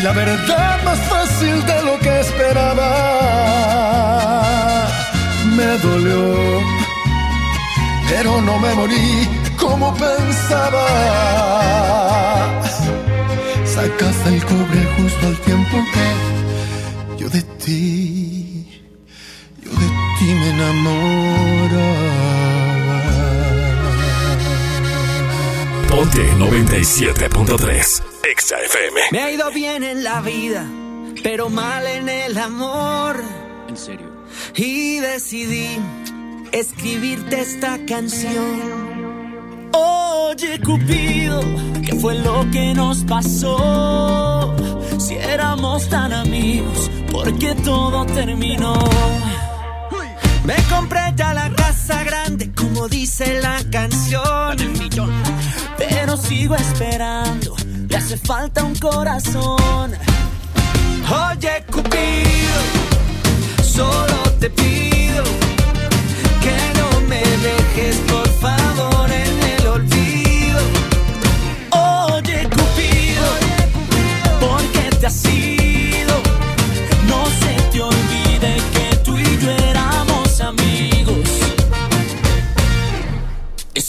Y la verdad más fácil de lo que esperaba. Me dolió, pero no me morí como pensabas. Sacaste el cobre justo al tiempo que yo de ti, yo de ti me enamoraba. Ponte 97.3. Exa FM. Me ha ido bien en la vida, pero mal en el amor. En serio. Y decidí escribirte esta canción. Oye, Cupido, ¿qué fue lo que nos pasó? Si éramos tan amigos, ¿por qué todo terminó? Me compré ya la casa grande, como dice la canción. Pero sigo esperando, le hace falta un corazón. Oye, Cupido, solo te pido que no me dejes, por favor, en el olvido. Oye, Cupido, porque te has ido?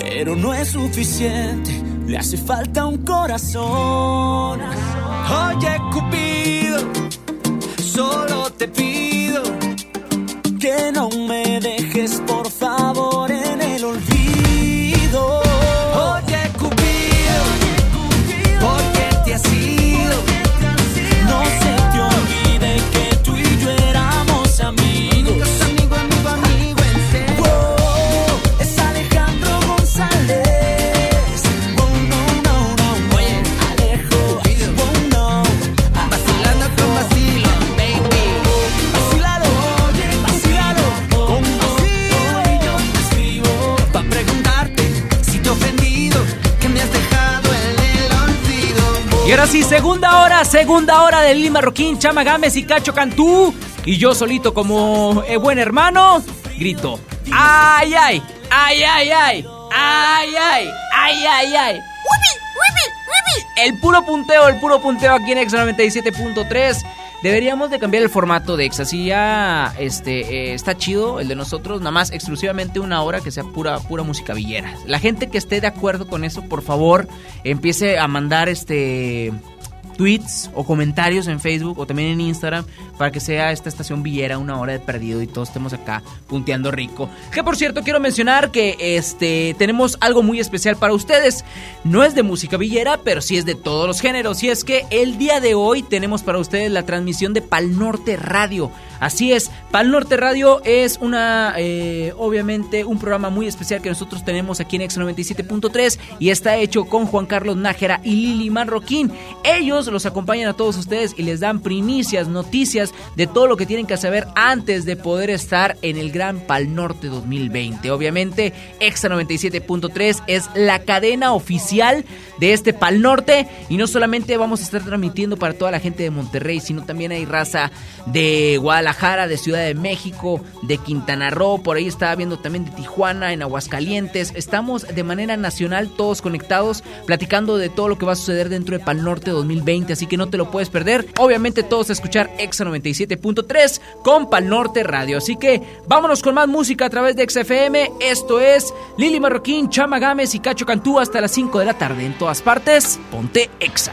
Pero no es suficiente, le hace falta un corazón. Oye, Cupido, solo te pido que no me ahora sí, segunda hora, segunda hora de Lili Marroquín, Chama Gámez y Cacho Cantú. Y yo solito como eh, buen hermano, grito. ¡Ay, ay! ¡Ay, ay, ay! ¡Ay, ay! ¡Ay, ay, ay! El puro punteo, el puro punteo aquí en Exa 97.3. Deberíamos de cambiar el formato de Exa. Si ya este, eh, está chido el de nosotros, nada más exclusivamente una hora que sea pura, pura música villera. La gente que esté de acuerdo con eso, por favor, empiece a mandar este tweets o comentarios en Facebook o también en Instagram para que sea esta estación villera una hora de perdido y todos estemos acá punteando rico. Que por cierto quiero mencionar que este tenemos algo muy especial para ustedes. No es de música villera, pero sí es de todos los géneros. Y es que el día de hoy tenemos para ustedes la transmisión de Pal Norte Radio. Así es, Pal Norte Radio es una, eh, obviamente, un programa muy especial que nosotros tenemos aquí en X 97.3 y está hecho con Juan Carlos Nájera y Lili Marroquín. Ellos los acompañan a todos ustedes y les dan primicias, noticias de todo lo que tienen que saber antes de poder estar en el Gran Pal Norte 2020. Obviamente, Exa 97.3 es la cadena oficial de este Pal Norte y no solamente vamos a estar transmitiendo para toda la gente de Monterrey, sino también hay raza de Guadalajara, de Ciudad de México, de Quintana Roo, por ahí estaba viendo también de Tijuana, en Aguascalientes. Estamos de manera nacional todos conectados, platicando de todo lo que va a suceder dentro de Pal Norte 2020, así que no te lo puedes perder. Obviamente todos a escuchar Exa 97.3 con Pal Norte Radio. Así que vámonos con más música a través de XFM. Esto es Lili Marroquín, Chama Gámez y Cacho Cantú hasta las 5 de la tarde. En todas partes, ponte Exa.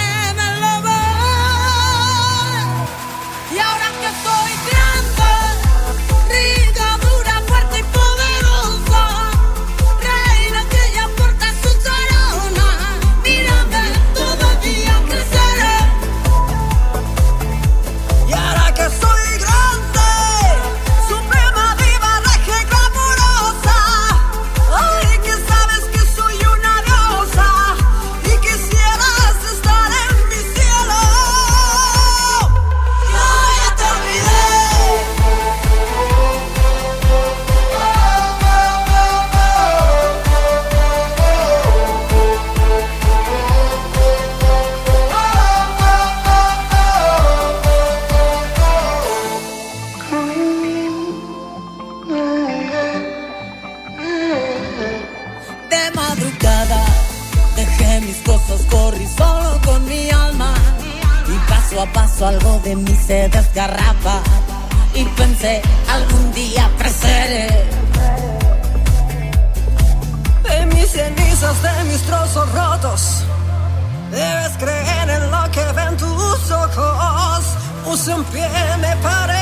algo de mí se desgarraba. Y pensé, algún día creceré. De mis cenizas, de mis trozos rotos. Debes creer en lo que ven tus ojos. Puse un pie, me paré,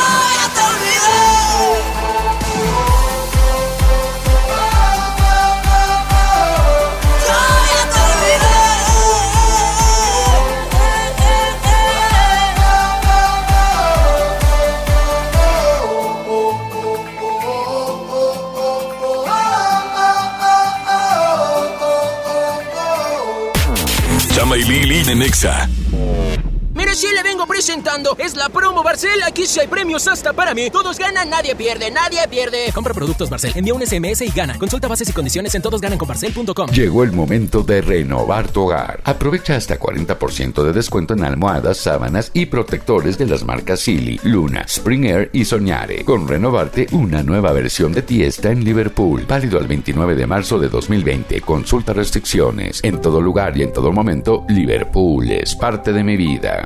Chama y Lili. Sí le vengo presentando. Es la promo Barcel. Aquí sí hay premios hasta para mí. Todos ganan, nadie pierde, nadie pierde. Compra productos Barcel, envía un SMS y gana. Consulta bases y condiciones en todosgananconbarcel.com. Llegó el momento de renovar tu hogar. Aprovecha hasta 40% de descuento en almohadas, sábanas y protectores de las marcas Silly, Luna, Spring Air y Soñare. Con renovarte una nueva versión de ti está en Liverpool. Válido al 29 de marzo de 2020. Consulta restricciones. En todo lugar y en todo momento, Liverpool es parte de mi vida.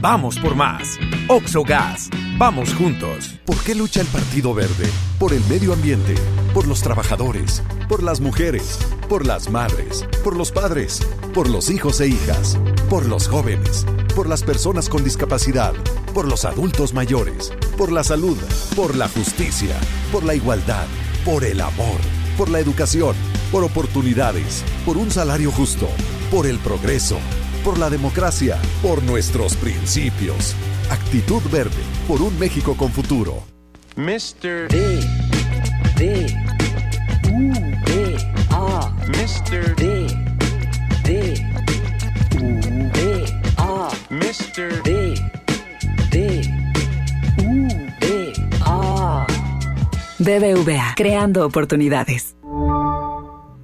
Vamos por más. Oxogas. Vamos juntos. ¿Por qué lucha el Partido Verde? Por el medio ambiente, por los trabajadores, por las mujeres, por las madres, por los padres, por los hijos e hijas, por los jóvenes, por las personas con discapacidad, por los adultos mayores, por la salud, por la justicia, por la igualdad, por el amor, por la educación, por oportunidades, por un salario justo, por el progreso, por la democracia, por nuestros principios. Actitud verde, por un México con futuro. Mr. D. D. U. D. A. Mr. D. D. U. D. A. Mr. D. D. U. D. A. BBVA, creando oportunidades.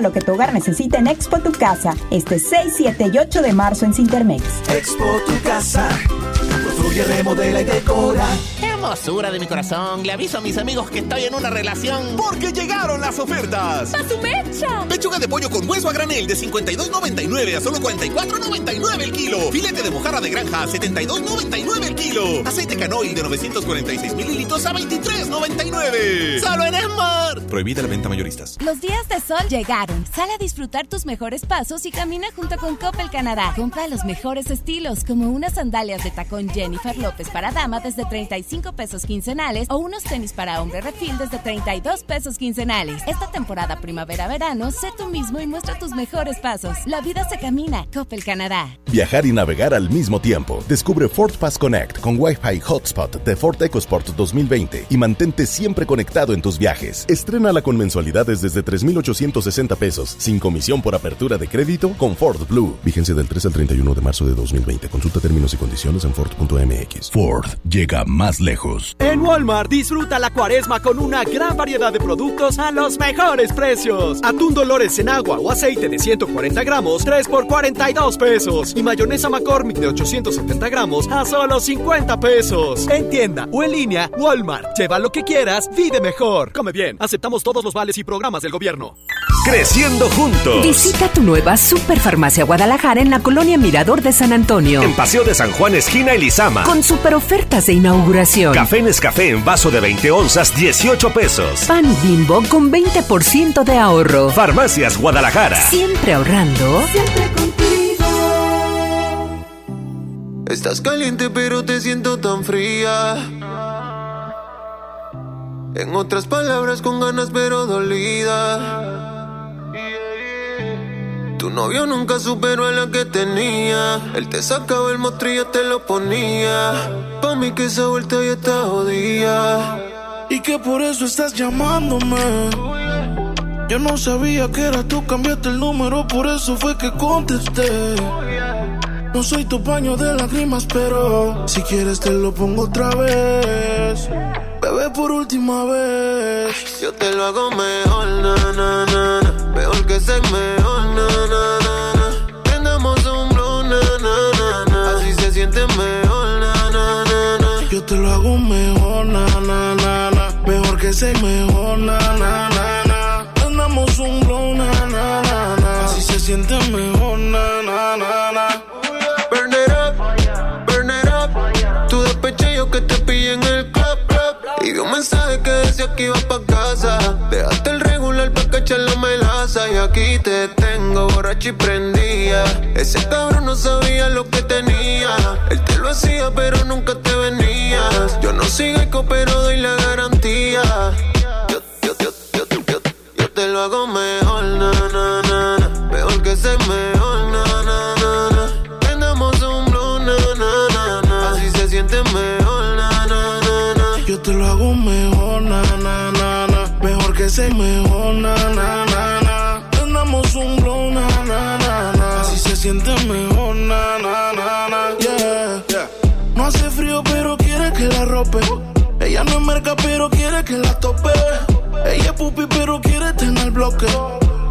lo que tu hogar necesita en Expo Tu Casa, este 6, 7 y 8 de marzo en Cintermex. Expo Tu Casa. Construye, remodela y decora. Hermosura de mi corazón, le aviso a mis amigos que estoy en una relación. Porque llegaron las ofertas. ¡A su mecha! Pechuga de pollo con hueso a granel de 52.99 a solo 44.99 el kilo. Filete de mojarra de granja a 72.99 el kilo. Aceite canoil de 946 mililitros a 23.99. Solo en Esmar. Prohibida la venta mayoristas. Los días de sol llegaron. Sal a disfrutar tus mejores pasos y camina junto con Coppel Canadá. Compra los mejores estilos, como unas sandalias de tacón Jennifer López para dama desde 35 pesos quincenales o unos tenis para hombre refil desde 32 pesos quincenales. Esta temporada primavera-verano, sé tú mismo y muestra tus mejores pasos. La vida se camina. Coppel Canadá. viajar y navegar al mismo tiempo. Descubre Ford Pass Connect con Wi-Fi Hotspot de Ford EcoSport 2020 y mantente siempre conectado en tus viajes. Estrénala con mensualidades desde 3,860 pesos, sin comisión por apertura de crédito con Ford Blue. Vigencia del 3 al 31 de marzo de 2020. Consulta términos y condiciones en Ford.mx. Ford llega más lejos. En Walmart disfruta la cuaresma con una gran variedad de productos a los mejores precios. Atún Dolores en agua o aceite de 140 gramos, 3 por 42 pesos. Y mayonesa McCormick de 870 gramos a solo 50 pesos. En tienda o en línea, Walmart. Lleva lo que quieras, vive mejor. Come bien. Aceptamos todos los vales y programas del gobierno. Creciendo juntos. Visita tu nueva Superfarmacia Guadalajara en la colonia Mirador de San Antonio. En Paseo de San Juan, esquina Con super ofertas de inauguración. Café Nescafé en vaso de 20 onzas, 18 pesos. Pan Bimbo con 20% de ahorro. Farmacias Guadalajara. Siempre ahorrando. Siempre contigo. Estás caliente pero te siento tan fría. En otras palabras con ganas pero dolida. Tu novio nunca superó a la que tenía. Él te sacaba el mostrillo, te lo ponía. Pa' mí que esa vuelta ya está jodida. Y que por eso estás llamándome. Yo no sabía que era tú, cambiaste el número, por eso fue que contesté. No soy tu paño de lágrimas, pero si quieres te lo pongo otra vez. Bebé, por última vez. Yo te lo hago mejor, na, na, na, na. Mejor que ser mejor, na, na, na, na. Prendamos un blow, na, na, na, na. Así se siente mejor, na, na, na, na. Yo te lo hago mejor, na, na, na, na. Mejor que ser mejor, na, na, na, na. Prendamos un blow, na, na, na, na. Así se siente mejor, vi un mensaje que decía que iba pa' casa. Dejaste el regular pa' cachar la melaza. Y aquí te tengo borracho y prendía. Ese cabrón no sabía lo que tenía. Él te lo hacía, pero nunca te venías. Yo no sigo eco, pero doy la garantía. Yo, yo, yo, yo, yo, yo te lo hago mejor, na, hago mejor, na, na, na, na. Mejor que ser mejor, na, na, na, un blow, na, na, na, na. Así se siente mejor, na, na, na, na. Yeah, yeah. No hace frío, pero quiere que la rope. Ella no es merca, pero quiere que la tope. Ella es pupi, pero quiere tener bloque.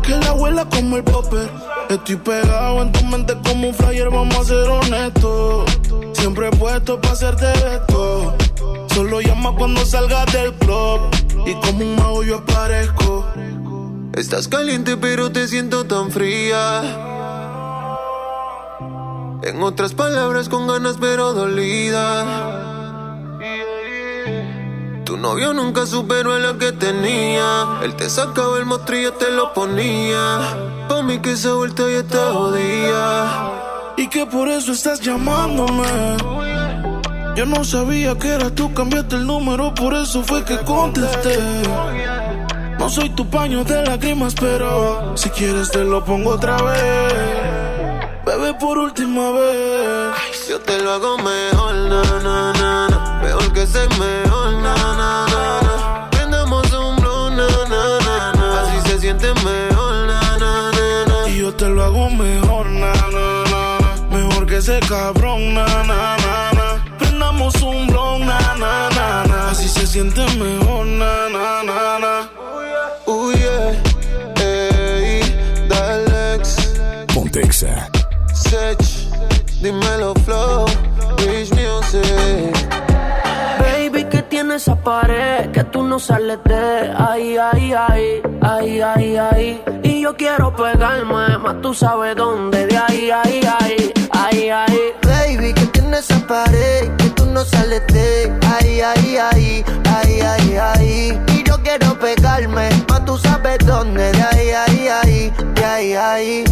Que la abuela como el popper. Estoy pegado en tu mente como un flyer, vamos a ser honestos. Siempre puesto para hacerte esto. Solo llama cuando salgas del club. Y como un mago yo aparezco. Estás caliente pero te siento tan fría. En otras palabras con ganas pero dolida. Tu novio nunca superó a la que tenía. Él te sacaba el mostrillo, te lo ponía. Pa' mí que esa vuelta ya está jodida. Y que por eso estás llamándome. Yo no sabía que era tú, cambiaste el número, por eso fue que contesté. No soy tu paño de lágrimas, pero si quieres te lo pongo otra vez. Bebé, por última vez. Yo te lo hago mejor, na, na, na, na. Mejor que ser mejor, na, na, na, na. Prendamos un blow, na, na, na, na. Así se siente mejor, na, na, na, na. Y yo te lo hago mejor, na, na, na, na. Mejor que ese cabrón, na, Así se siente mejor, na, na, na, na. Uh, yeah. Ey, Dalex, Pontexa. Sech, dímelo flow, Rich Music. Baby, ¿qué tiene esa pared? Que tú no sales de ahí, ahí, ahí, ahí, ahí, ahí. Y yo quiero pegarme, más tú sabes dónde, de ahí, ahí, ahí, ahí, ahí. Baby, tiene esa pared, que tú no sales de ahí, ahí, ahí, ahí, ahí, ahí. Y yo quiero pegarme, más tú sabes dónde, de ahí, ahí, ahí, de ahí, ahí.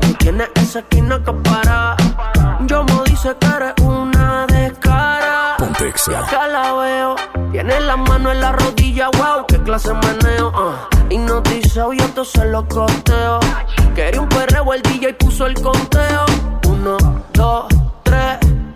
Tú tienes esa esquina que para. Yo me dice que eres una descara. Pontexa. Acá la veo. Tiene la mano en la rodilla, wow, qué clase de meneo. ah. Hipnotizado y entonces lo costeo. Quería un perreo, el DJ puso el conteo. Uno, dos, tres,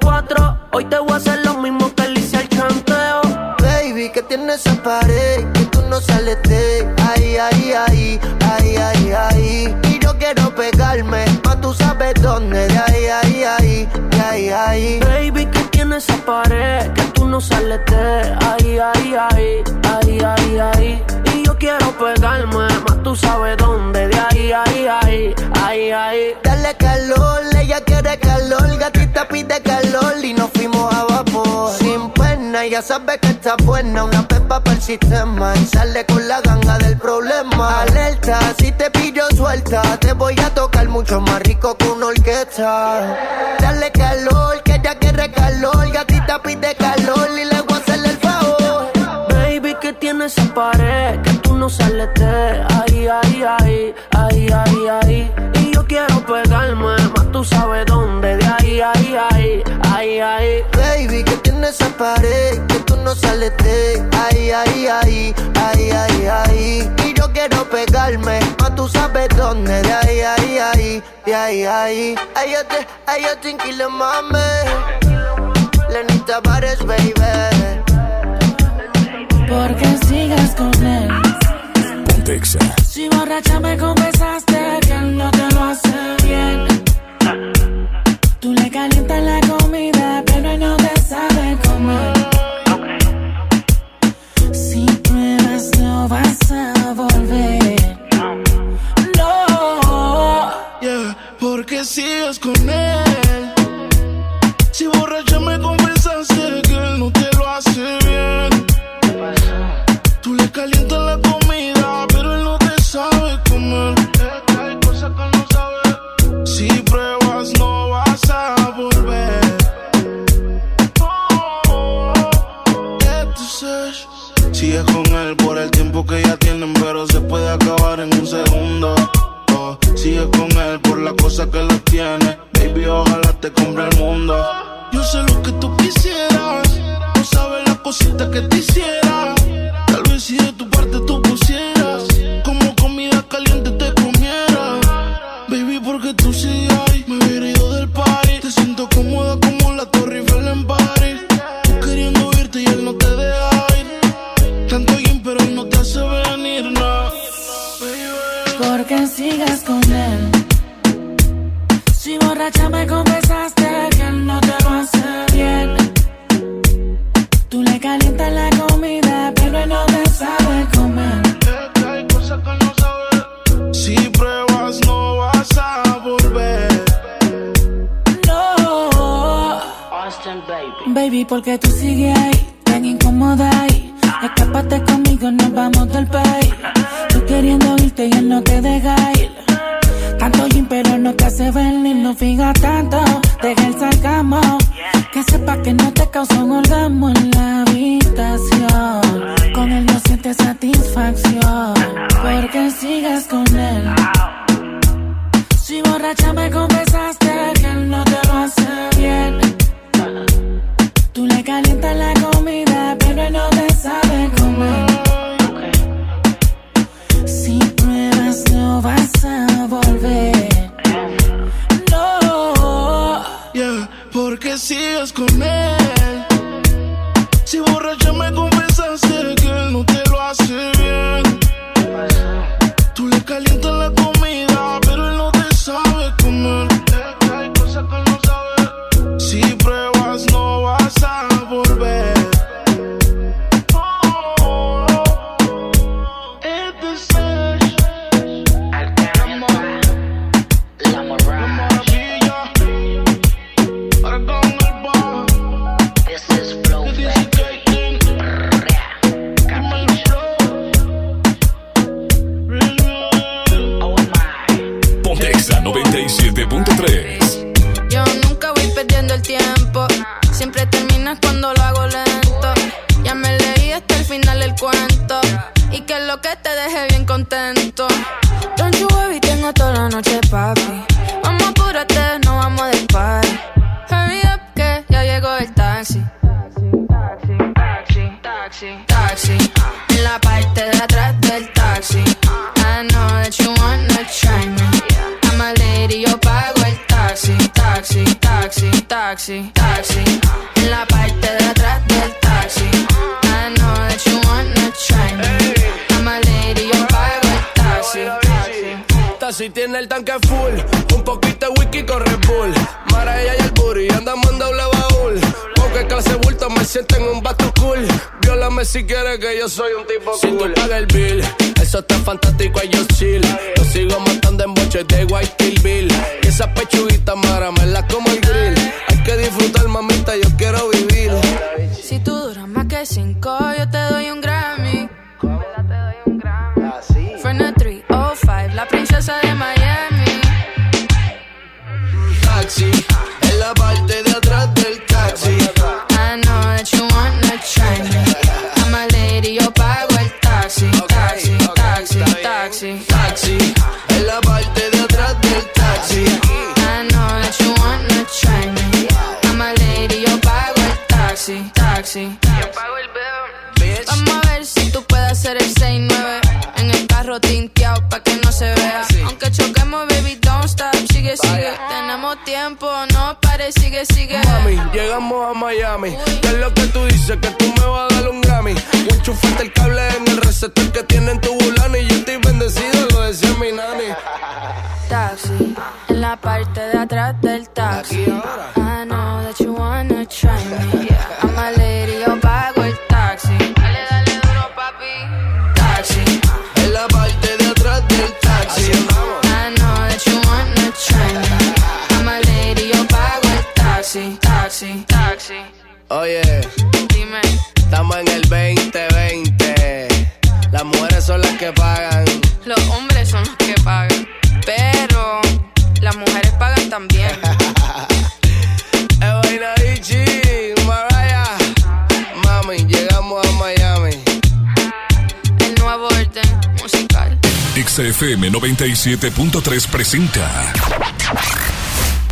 cuatro. Hoy te voy a hacer lo mismo que le hice al chanteo. Baby, que tienes esa pared que tú no sales de ahí, ahí, ahí, ahí, ahí, ahí. Y yo quiero pegarme, mas tú sabes dónde, de ahí, ahí, ahí, de ahí, ahí. Baby, que tienes esa pared que tú no sales de ahí, ahí, ahí, ahí, ahí, ahí. Y yo quiero pegarme, mas tú sabes dónde, de ahí, ahí, ahí, ahí, ahí. Dale calor, ella quiere calor, gatita pide calor y nos fuimos a vapor. Sin pena, ya sabes que está buena, una pepa para el sistema y sale con la ganga del problema. Alerta, si te pillo suelta, te voy a tocar mucho más rico que una orquesta. Dale calor, que ella quiere calor, gatita pide calor y le voy a hacerle el favor. Baby, que tienes esa pared que tú no sales de ahí, ahí, ahí, ahí, ahí, ahí. Y yo quiero pegarme, tú sabes dónde, de ahí, ahí, ahí, ahí, ahí. Baby, que tienes esa pared que tú no sales de ahí, ahí, ahí, ahí, ahí, ahí. Y yo quiero pegarme, mas tú sabes dónde, de ahí, ahí, ahí, de ahí, ahí. Ay, yo te, ay, yo te inquilo, mami. Lenita Bares, baby. Porque sigas con él. Pontexa. Si borracha me confesaste que él no te lo hace bien. Tú le calientas la comida, pero no te sabe comer. Si pruebas, no vas a volver. No. Yeah, porque sigues con él. Si borracha me confesaste que él no te lo hace bien. Tú le calientas la comida, tiempo que ya tienen, pero se puede acabar en un segundo. Oh, Sigues con él por la cosa que lo tiene. Baby, ojalá te compre el mundo. Yo sé lo que tú quisieras. No sabes la cosita que te hiciera. Tal vez si de tu parte tú pusieras. Porque sigas con él. Si borracha me confesaste que él no te lo hace bien. Tú le calientas la comida, pero él no te sabe comer. Que hay cosas que no sabe. Si pruebas, no vas a volver. No. Austin, baby. Baby, porque tú sigues en la parte de atrás del taxi. I know that you wanna try me. 97.3 presenta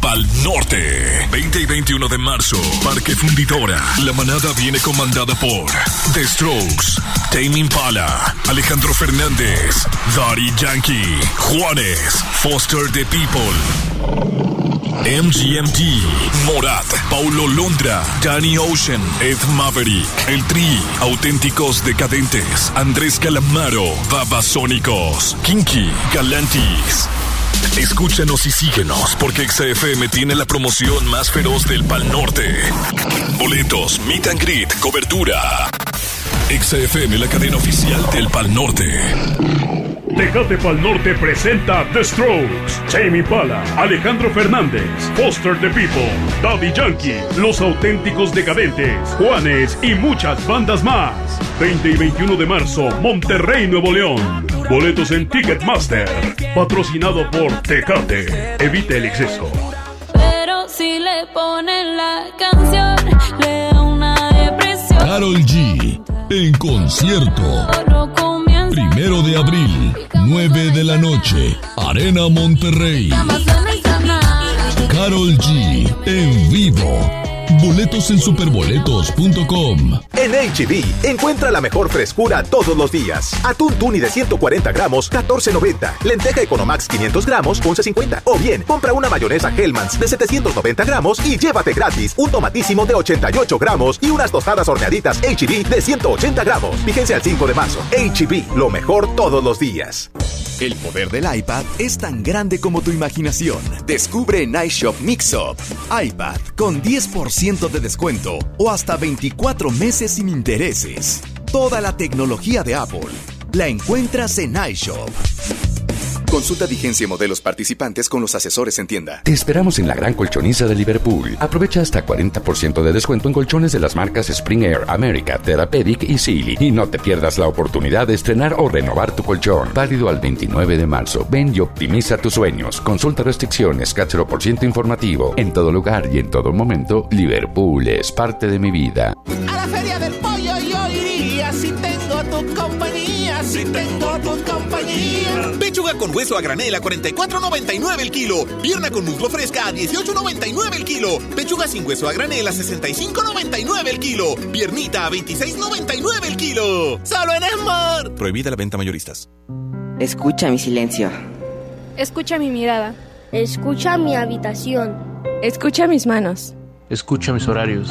Pal Norte 20 y 21 de marzo Parque Fundidora. La manada viene comandada por The Strokes Tame Impala Alejandro Fernández Daddy Yankee Juanes Foster the People MGMT, Morat, Paulo Londra, Danny Ocean, Ed Maverick, El Tri, Auténticos Decadentes, Andrés Calamaro, Babasónicos, Kinky, Galantis. Escúchanos y síguenos porque XFM tiene la promoción más feroz del Pal Norte. Boletos, meet and greet, cobertura. XFM, la cadena oficial del Pal Norte. Tecate Pal Norte presenta The Strokes, Jamie Pala, Alejandro Fernández, Foster the People, Daddy Yankee, Los Auténticos Decadentes, Juanes y muchas bandas más. 20 y 21 de marzo, Monterrey, Nuevo León. Boletos en Ticketmaster. Patrocinado por Tecate. Evite el exceso. Pero si le ponen la canción, le da una depresión. Carol G. En concierto. Primero de abril, 9 de la noche. Arena Monterrey. Carol G. En vivo. Boletos en superboletos.com. En HB, encuentra la mejor frescura todos los días. Atún tuni de 140 gramos, 14.90. Lenteja Economax 500 gramos, 11.50. O bien, compra una mayonesa Hellmann's de 790 gramos y llévate gratis un tomatísimo de 88 gramos y unas tostadas horneaditas HB de 180 gramos. Fíjense al 5 de marzo. HB, lo mejor todos los días. El poder del iPad es tan grande como tu imaginación. Descubre en iShop Mixup. iPad con 10% de descuento o hasta 24 meses sin intereses. Toda la tecnología de Apple la encuentras en iShop. Consulta vigencia y modelos participantes con los asesores en tienda. Te esperamos en la gran colchoniza de Liverpool. Aprovecha hasta 40% de descuento en colchones de las marcas Spring Air, America, Therapeutic y Sealy. Y no te pierdas la oportunidad de estrenar o renovar tu colchón. Válido al 29 de marzo. Ven y optimiza tus sueños. Consulta restricciones, cáchero por ciento informativo. En todo lugar y en todo momento, Liverpool es parte de mi vida. A la feria del pollo yo iría si tengo tu compañía, si tengo tu compañía. Pechuga con hueso a granel a 44.99 el kilo. Pierna con muslo fresca a 18.99 el kilo. Pechuga sin hueso a granel a 65.99 el kilo. Piernita a 26.99 el kilo. Solo en Esmar. Prohibida la venta mayoristas. Escucha mi silencio. Escucha mi mirada. Escucha mi habitación. Escucha mis manos. Escucha mis horarios.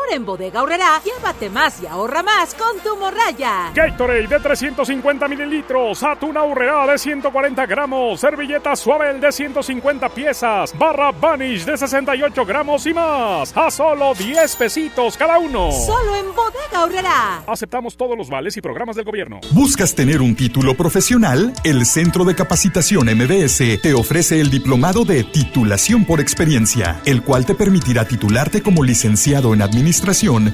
en Bodega Aurrera, llévate más y ahorra más con tu morraya. Gatorade de 350 mililitros, atún Aurrera de 140 gramos, servilleta suave de 150 piezas, barra Vanish de 68 gramos y más. A solo 10 pesitos cada uno. Solo en Bodega Aurrera. Aceptamos todos los vales y programas del gobierno. ¿Buscas tener un título profesional? El Centro de Capacitación MBS te ofrece el diplomado de titulación por experiencia, el cual te permitirá titularte como licenciado en administración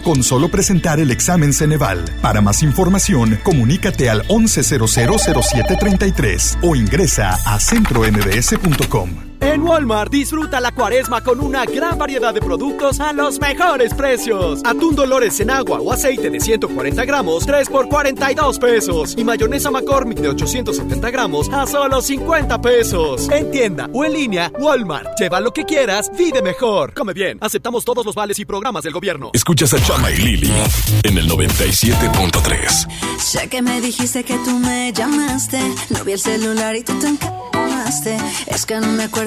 con solo presentar el examen Ceneval. Para más información, comunícate al 11000733 o ingresa a centrombs.com. En Walmart disfruta la cuaresma con una gran variedad de productos a los mejores precios. Atún Dolores en agua o aceite de 140 gramos, 3 por 42 pesos. Y mayonesa McCormick de 870 gramos a solo 50 pesos. En tienda o en línea, Walmart. Lleva lo que quieras, vive mejor. Come bien, aceptamos todos los vales y programas del gobierno. Escuchas a Chama y Lili en el 97.3. Sé que me dijiste que tú me llamaste. No vi el celular y tú te encamaste. Es que no me acuerdo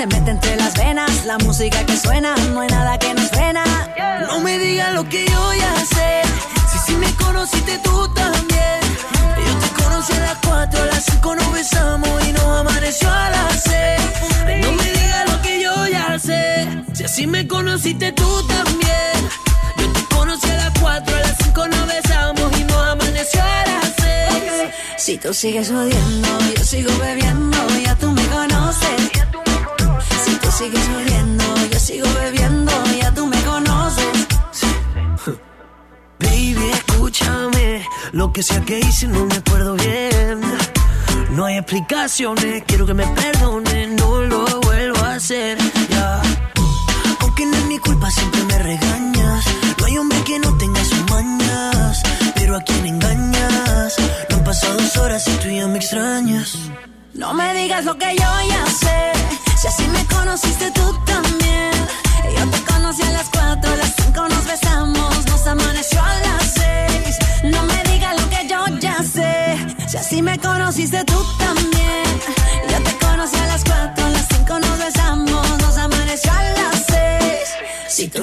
Se mete entre las venas la música que suena, no hay nada que nos frena. No me digas lo que yo ya sé. Si sí me conociste tú también. Yo te conocí a las 4, a las 5 nos besamos y nos amaneció a las 6. No me digas lo que yo ya sé. Si así me conociste tú también. Yo te conocí a las 4, a las 5 nos besamos y nos amaneció a las 6. Si tú sigues odiando, yo sigo bebiendo, ya tú me conoces. Si tú sigues odiando, yo sigo bebiendo, ya tú me conoces. Baby, escúchame. Lo que sea que hice no me acuerdo bien. No hay explicaciones, quiero que me perdone, no lo vuelvo a hacer.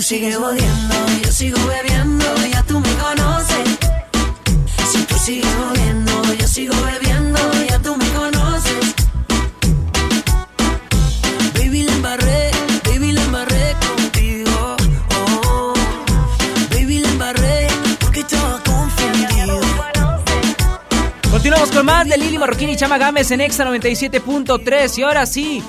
Sigues odiando, yo sigo bebiendo. Ya tú me conoces. Si tú sigues odiando, yo sigo bebiendo. Ya tú me conoces. Baby, la embarré. Baby, la embarré contigo. Oh. Baby, la embarré. Porque estaba confundido. Continuamos con más de Lili Marroquín y Chama Gámez en Exa 97.3 y ahora sí,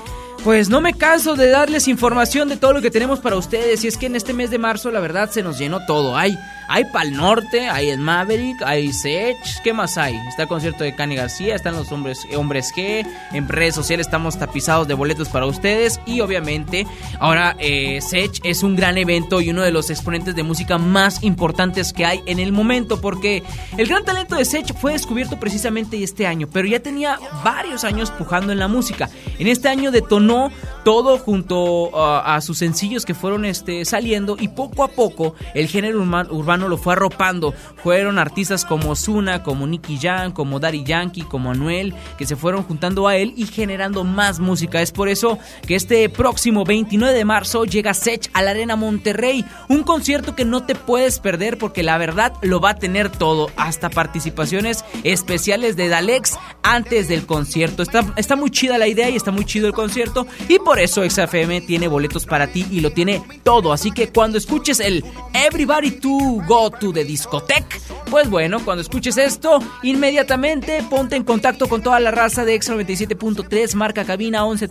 pues no me canso de darles información de todo lo que tenemos para ustedes y es que en este mes de marzo la verdad se nos llenó todo. Hay, Hay Pal Norte, hay el Maverick, hay Sech. ¿Qué más hay? Está el concierto de Cani García, están los hombres, hombres G. En redes sociales estamos tapizados de boletos para ustedes. Y obviamente, ahora eh, Sech es un gran evento y uno de los exponentes de música más importantes que hay en el momento. Porque el gran talento de Sech fue descubierto precisamente este año, pero ya tenía varios años pujando en la música. En este año detonó todo junto uh, a sus sencillos que fueron este, saliendo y poco a poco el género urbano lo fue arropando. Fueron artistas como Zuna, como Nicky Jam, como Daddy Yankee, como Anuel, que se fueron juntando a él y generando más música. Es por eso que este próximo 29 de marzo llega Sech a la Arena Monterrey, un concierto que no te puedes perder porque la verdad lo va a tener todo, hasta participaciones especiales de Dalex antes del concierto. Está, está muy chida la idea y está muy chido el concierto y por eso XFM tiene boletos para ti y lo tiene todo. Así que cuando escuches el Everybody to Go to the Discotech, pues bueno, cuando escuches esto, inmediatamente ponte en contacto con toda la raza de X97.3, marca cabina 11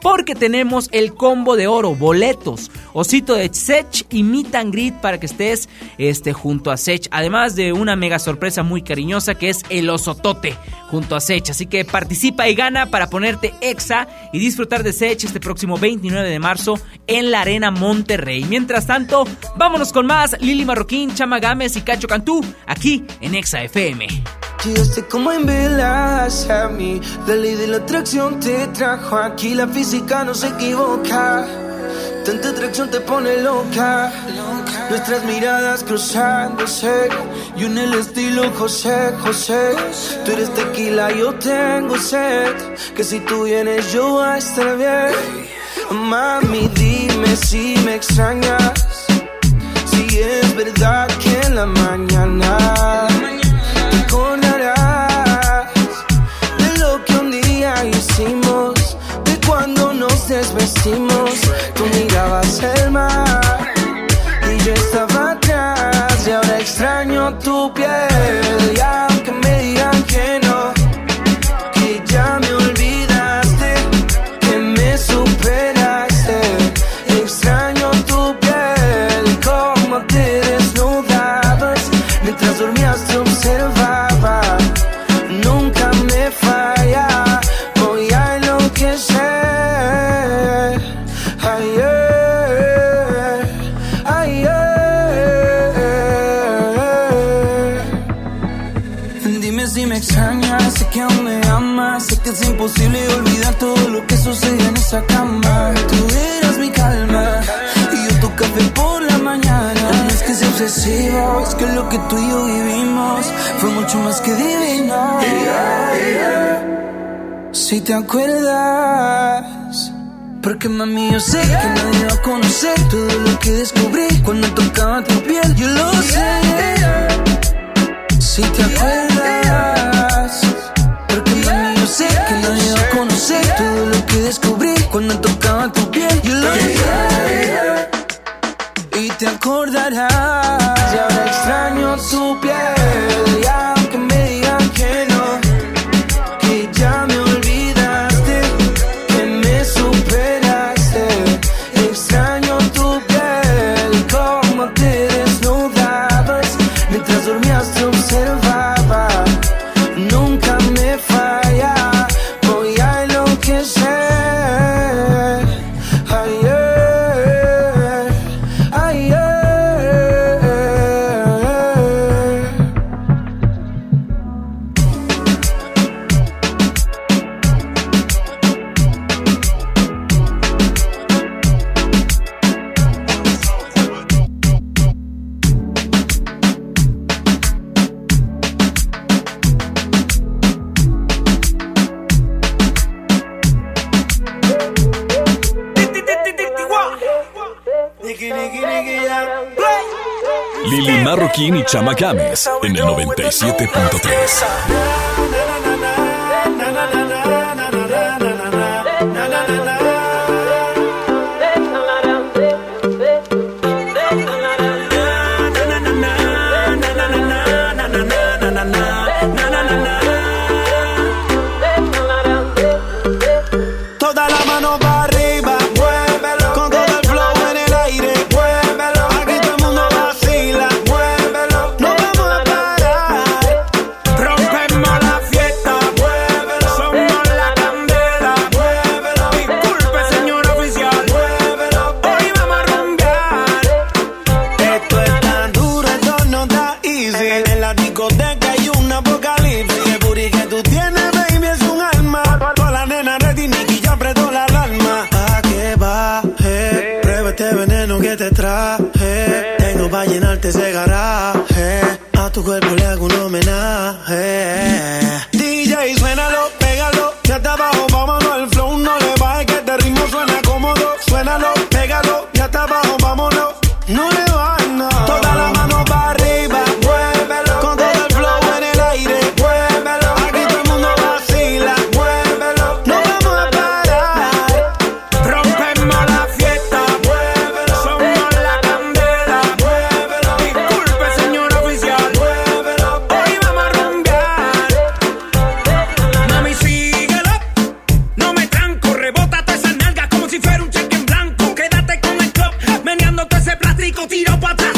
porque tenemos el combo de oro, boletos, osito de Sech y meet and greet para que estés este, junto a Sech, además de una mega sorpresa muy cariñosa que es el osotote junto a Sech. Así que participa y gana para ponerte exa y disfrutar de Sech este próximo 29 de marzo en la Arena Monterrey. Mientras tanto, vámonos con más Lili Marroquín, Chama Gámez y Cacho Cantú aquí en Exa FM. Como en velas a mí, la ley de la atracción te trajo aquí, la física no se equivoca. Tanta atracción te pone loca. Nuestras miradas cruzándose. Y en el estilo José, José. Tú eres tequila, yo tengo sed. Que si tú vienes, yo voy a estar bien. Mami, dime si me extrañas. Si es verdad que en la mañana nos desvestimos, tú mirabas el mar y yo estaba atrás y ahora extraño tu piel sucede en esa cama. Tú eras mi calma y yo tu café por la mañana. No es que sea obsesivo, es que lo que tú y yo vivimos fue mucho más que divino. Si te acuerdas. Porque mami yo sé que nadie va a conocer todo lo que descubrí cuando tocaba tu piel, yo lo sé. Si te acuerdas. Porque mami yo sé que nadie va a conocer que descubrí cuando tocaba tu piel, yo lo sé. Y te acordarás. Meneándote ese plástico, tiro para atrás.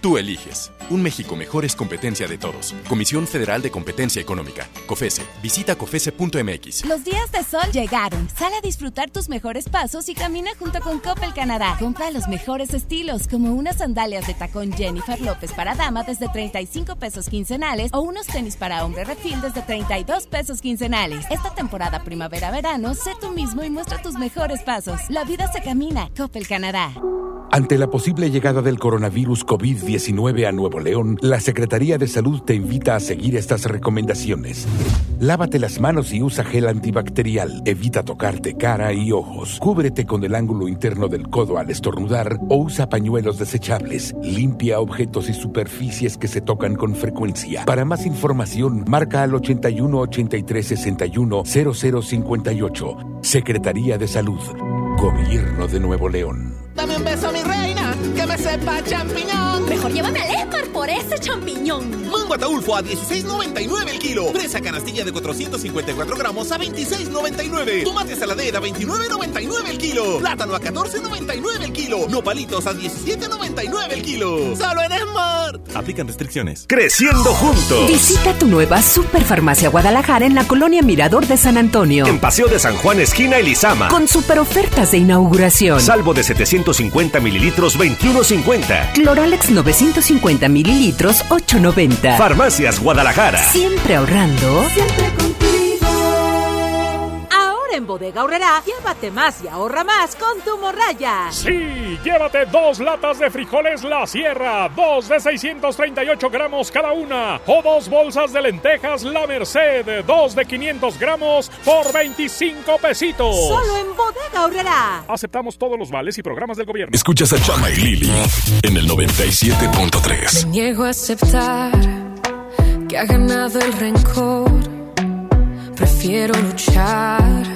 tú eliges. Un México mejor es competencia de todos. Comisión Federal de Competencia Económica. COFESE. Visita COFESE.mx. Los días de sol llegaron. Sal a disfrutar tus mejores pasos y camina junto con Coppel Canadá. Compra los mejores estilos, como unas sandalias de tacón Jennifer López para dama desde 35 pesos quincenales o unos tenis para hombre refil desde 32 pesos quincenales. Esta temporada primavera-verano, sé tú mismo y muestra tus mejores pasos. La vida se camina. Coppel Canadá. Ante la posible llegada del coronavirus COVID-19 a Nuevo León, la Secretaría de Salud te invita a seguir estas recomendaciones. Lávate las manos y usa gel antibacterial. Evita tocarte cara y ojos. Cúbrete con el ángulo interno del codo al estornudar o usa pañuelos desechables. Limpia objetos y superficies que se tocan con frecuencia. Para más información, marca al 81 83 61 0058. Secretaría de Salud. Gobierno de Nuevo León. Dame un beso, mi reina, sepa champiñón. Mejor llévame al Esmar por ese champiñón. Mango ataulfo a 16.99 el kilo. Fresa canastilla de 454 gramos a 26.99. Tomate saladera a 29.99 el kilo. Plátano a 14.99 el kilo. Nopalitos a 17.99 el kilo. Solo en Smart. Aplican restricciones. Creciendo juntos. Visita tu nueva Superfarmacia Guadalajara en la colonia Mirador de San Antonio. En Paseo de San Juan, esquina Elizama. Con super ofertas de inauguración. Salvo de 750 mililitros, 21.50. Cloralex 950 mililitros, 8.90. Farmacias Guadalajara. Siempre ahorrando. Siempre. En Bodega Horrera, llévate más y ahorra más con tu morraya. Sí, llévate dos latas de frijoles La Sierra, dos de 638 gramos cada una, o dos bolsas de lentejas La Merced, dos de 500 gramos por 25 pesitos. Solo en Bodega Horrera. Aceptamos todos los vales y programas del gobierno. Escuchas a Chama y Lili en el 97.3. Me niego a aceptar que ha ganado el rencor. Prefiero luchar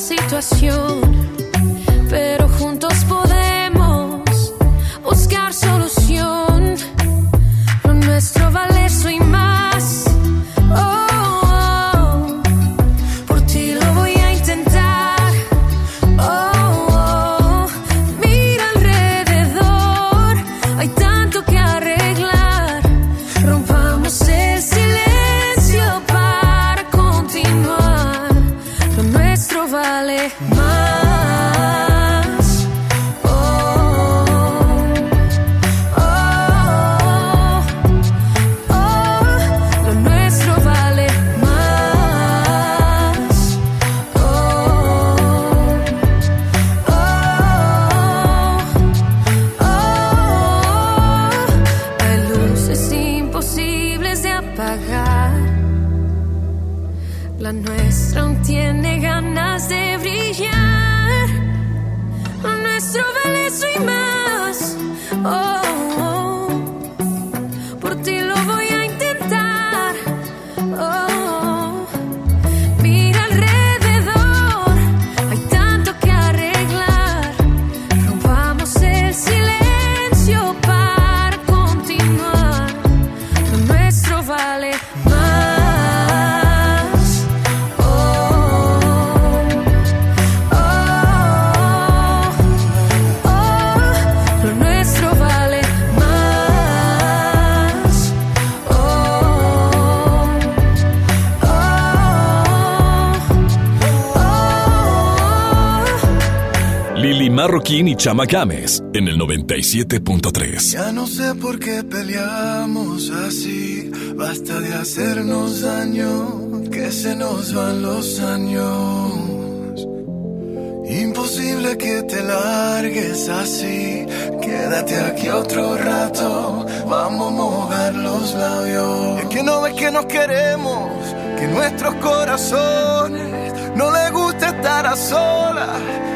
situación, pero juntos podemos Marroquín y Chama Games en el 97.3. Ya no sé por qué peleamos así. Basta de hacernos daño, que se nos van los años. Imposible que te largues así. Quédate aquí otro rato. Vamos a mojar los labios. Es que no ves que nos queremos, que nuestros corazones no les gusta estar a solas.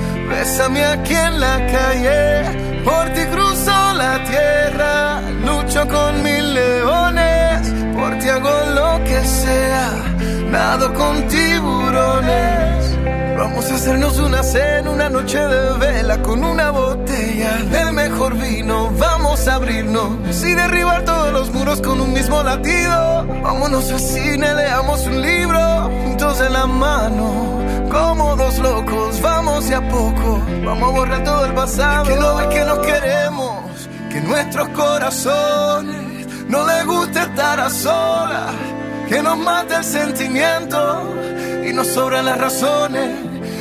Bésame aquí en la calle, por ti cruzo la tierra, lucho con mil leones, por ti hago lo que sea, nado con tiburones. Vamos a hacernos una cena, una noche de vela con una botella del mejor vino. Vamos a abrirnos y derribar todos los muros con un mismo latido. Vámonos al cine, leamos un libro juntos en la mano. Como dos locos, vamos de a poco. Vamos a borrar todo el pasado. que no ves que nos queremos, que nuestros corazones no les gusta estar a solas. Que nos mata el sentimiento y nos sobran las razones.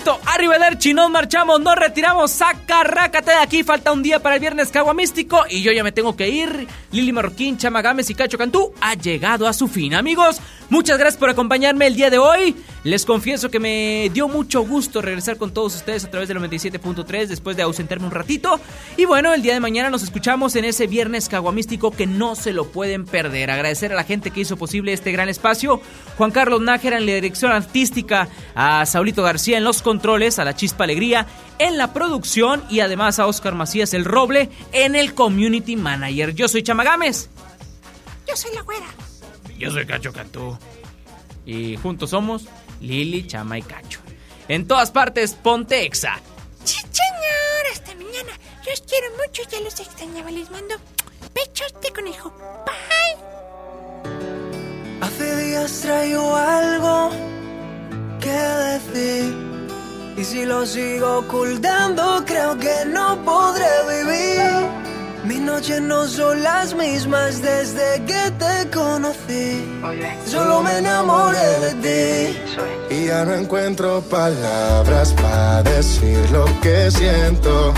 Benito. Arrivederci, nos marchamos, nos retiramos, saca, rácate de aquí, falta un día para el viernes Cagua Místico y yo ya me tengo que ir. Lili Marroquín, Chama Gámez y Cacho Cantú ha llegado a su fin. Amigos, muchas gracias por acompañarme el día de hoy. Les confieso que me dio mucho gusto regresar con todos ustedes a través del 97.3 después de ausentarme un ratito. Y bueno, el día de mañana nos escuchamos en ese viernes Caguamístico que no se lo pueden perder. Agradecer a la gente que hizo posible este gran espacio. Juan Carlos Nájera en la dirección artística, a Saulito García en los controles, a la Chispa Alegría en la producción y además a Oscar Macías el Roble en el Community Manager. Yo soy Chamagames. Yo soy la güera. Yo soy Cacho Cantú. Y juntos somos Lili, Chama y Cacho. En todas partes, ponte exa. Sí, señor. Hasta mañana. Yo os quiero mucho. Ya los extrañaba. Les mando pechos de conejo. Bye. Hace días traigo algo que decir. Y si lo sigo ocultando, creo que no podré vivir. Mis noches no son las mismas desde que te conocí. Solo me enamoré de ti. Y ya no encuentro palabras para decir lo que siento.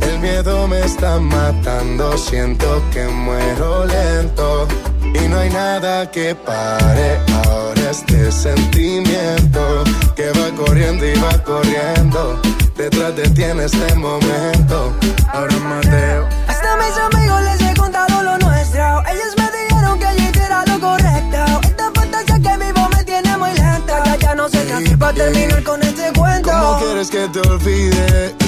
El miedo me está matando, siento que muero lento. Y no hay nada que pare ahora este sentimiento que va corriendo y va corriendo. Detrás de ti en este momento. Ahora Mateo. Hasta mis amigos les he contado lo nuestro. Ellos me dijeron que allí era lo correcto. Esta fantasía que vivo me tiene muy lenta. Ya, ya no sé qué hacer para terminar con este cuento. ¿Cómo quieres que te olvide?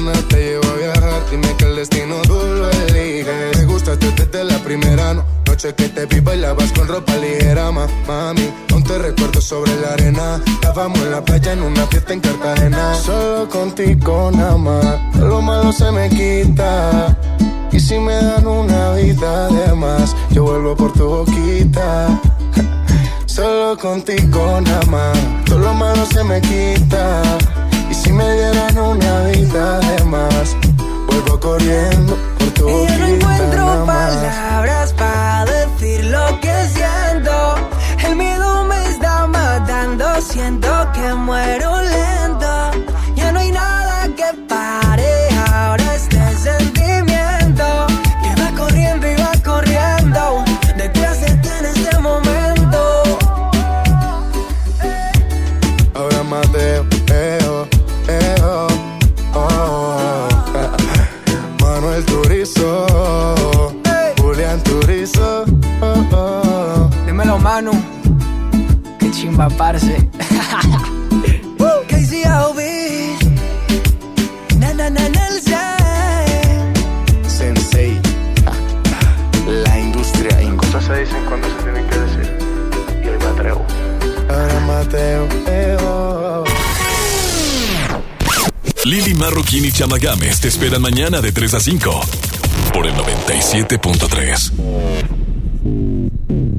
nada, te llevo a viajar, dime que el destino tú lo eliges. Me gustaste desde la primera no- noche que te vi bailabas con ropa ligera, ma, mami. Aún te recuerdo sobre la arena, estábamos en la playa en una fiesta en Cartagena. Solo contigo nada más, lo malo se me quita. Y si me dan una vida de más, yo vuelvo por tu boquita. [laughs] Solo contigo nada más, todo lo malo se me quita. Y si me dieran una vida de más, vuelvo corriendo por tu Y ya no encuentro palabras para decir lo que siento. El miedo me está matando, siento que muero Qué chimba, parce. [laughs] KCOB. Na, na, na. Sensei, la industria. Cosas se dicen cuando se tienen que decir. Y hoy me atrevo. Ahora Mateo, eo. Lili Marroquín y Chama Games te esperan mañana de 3 a 5 por el 97.3.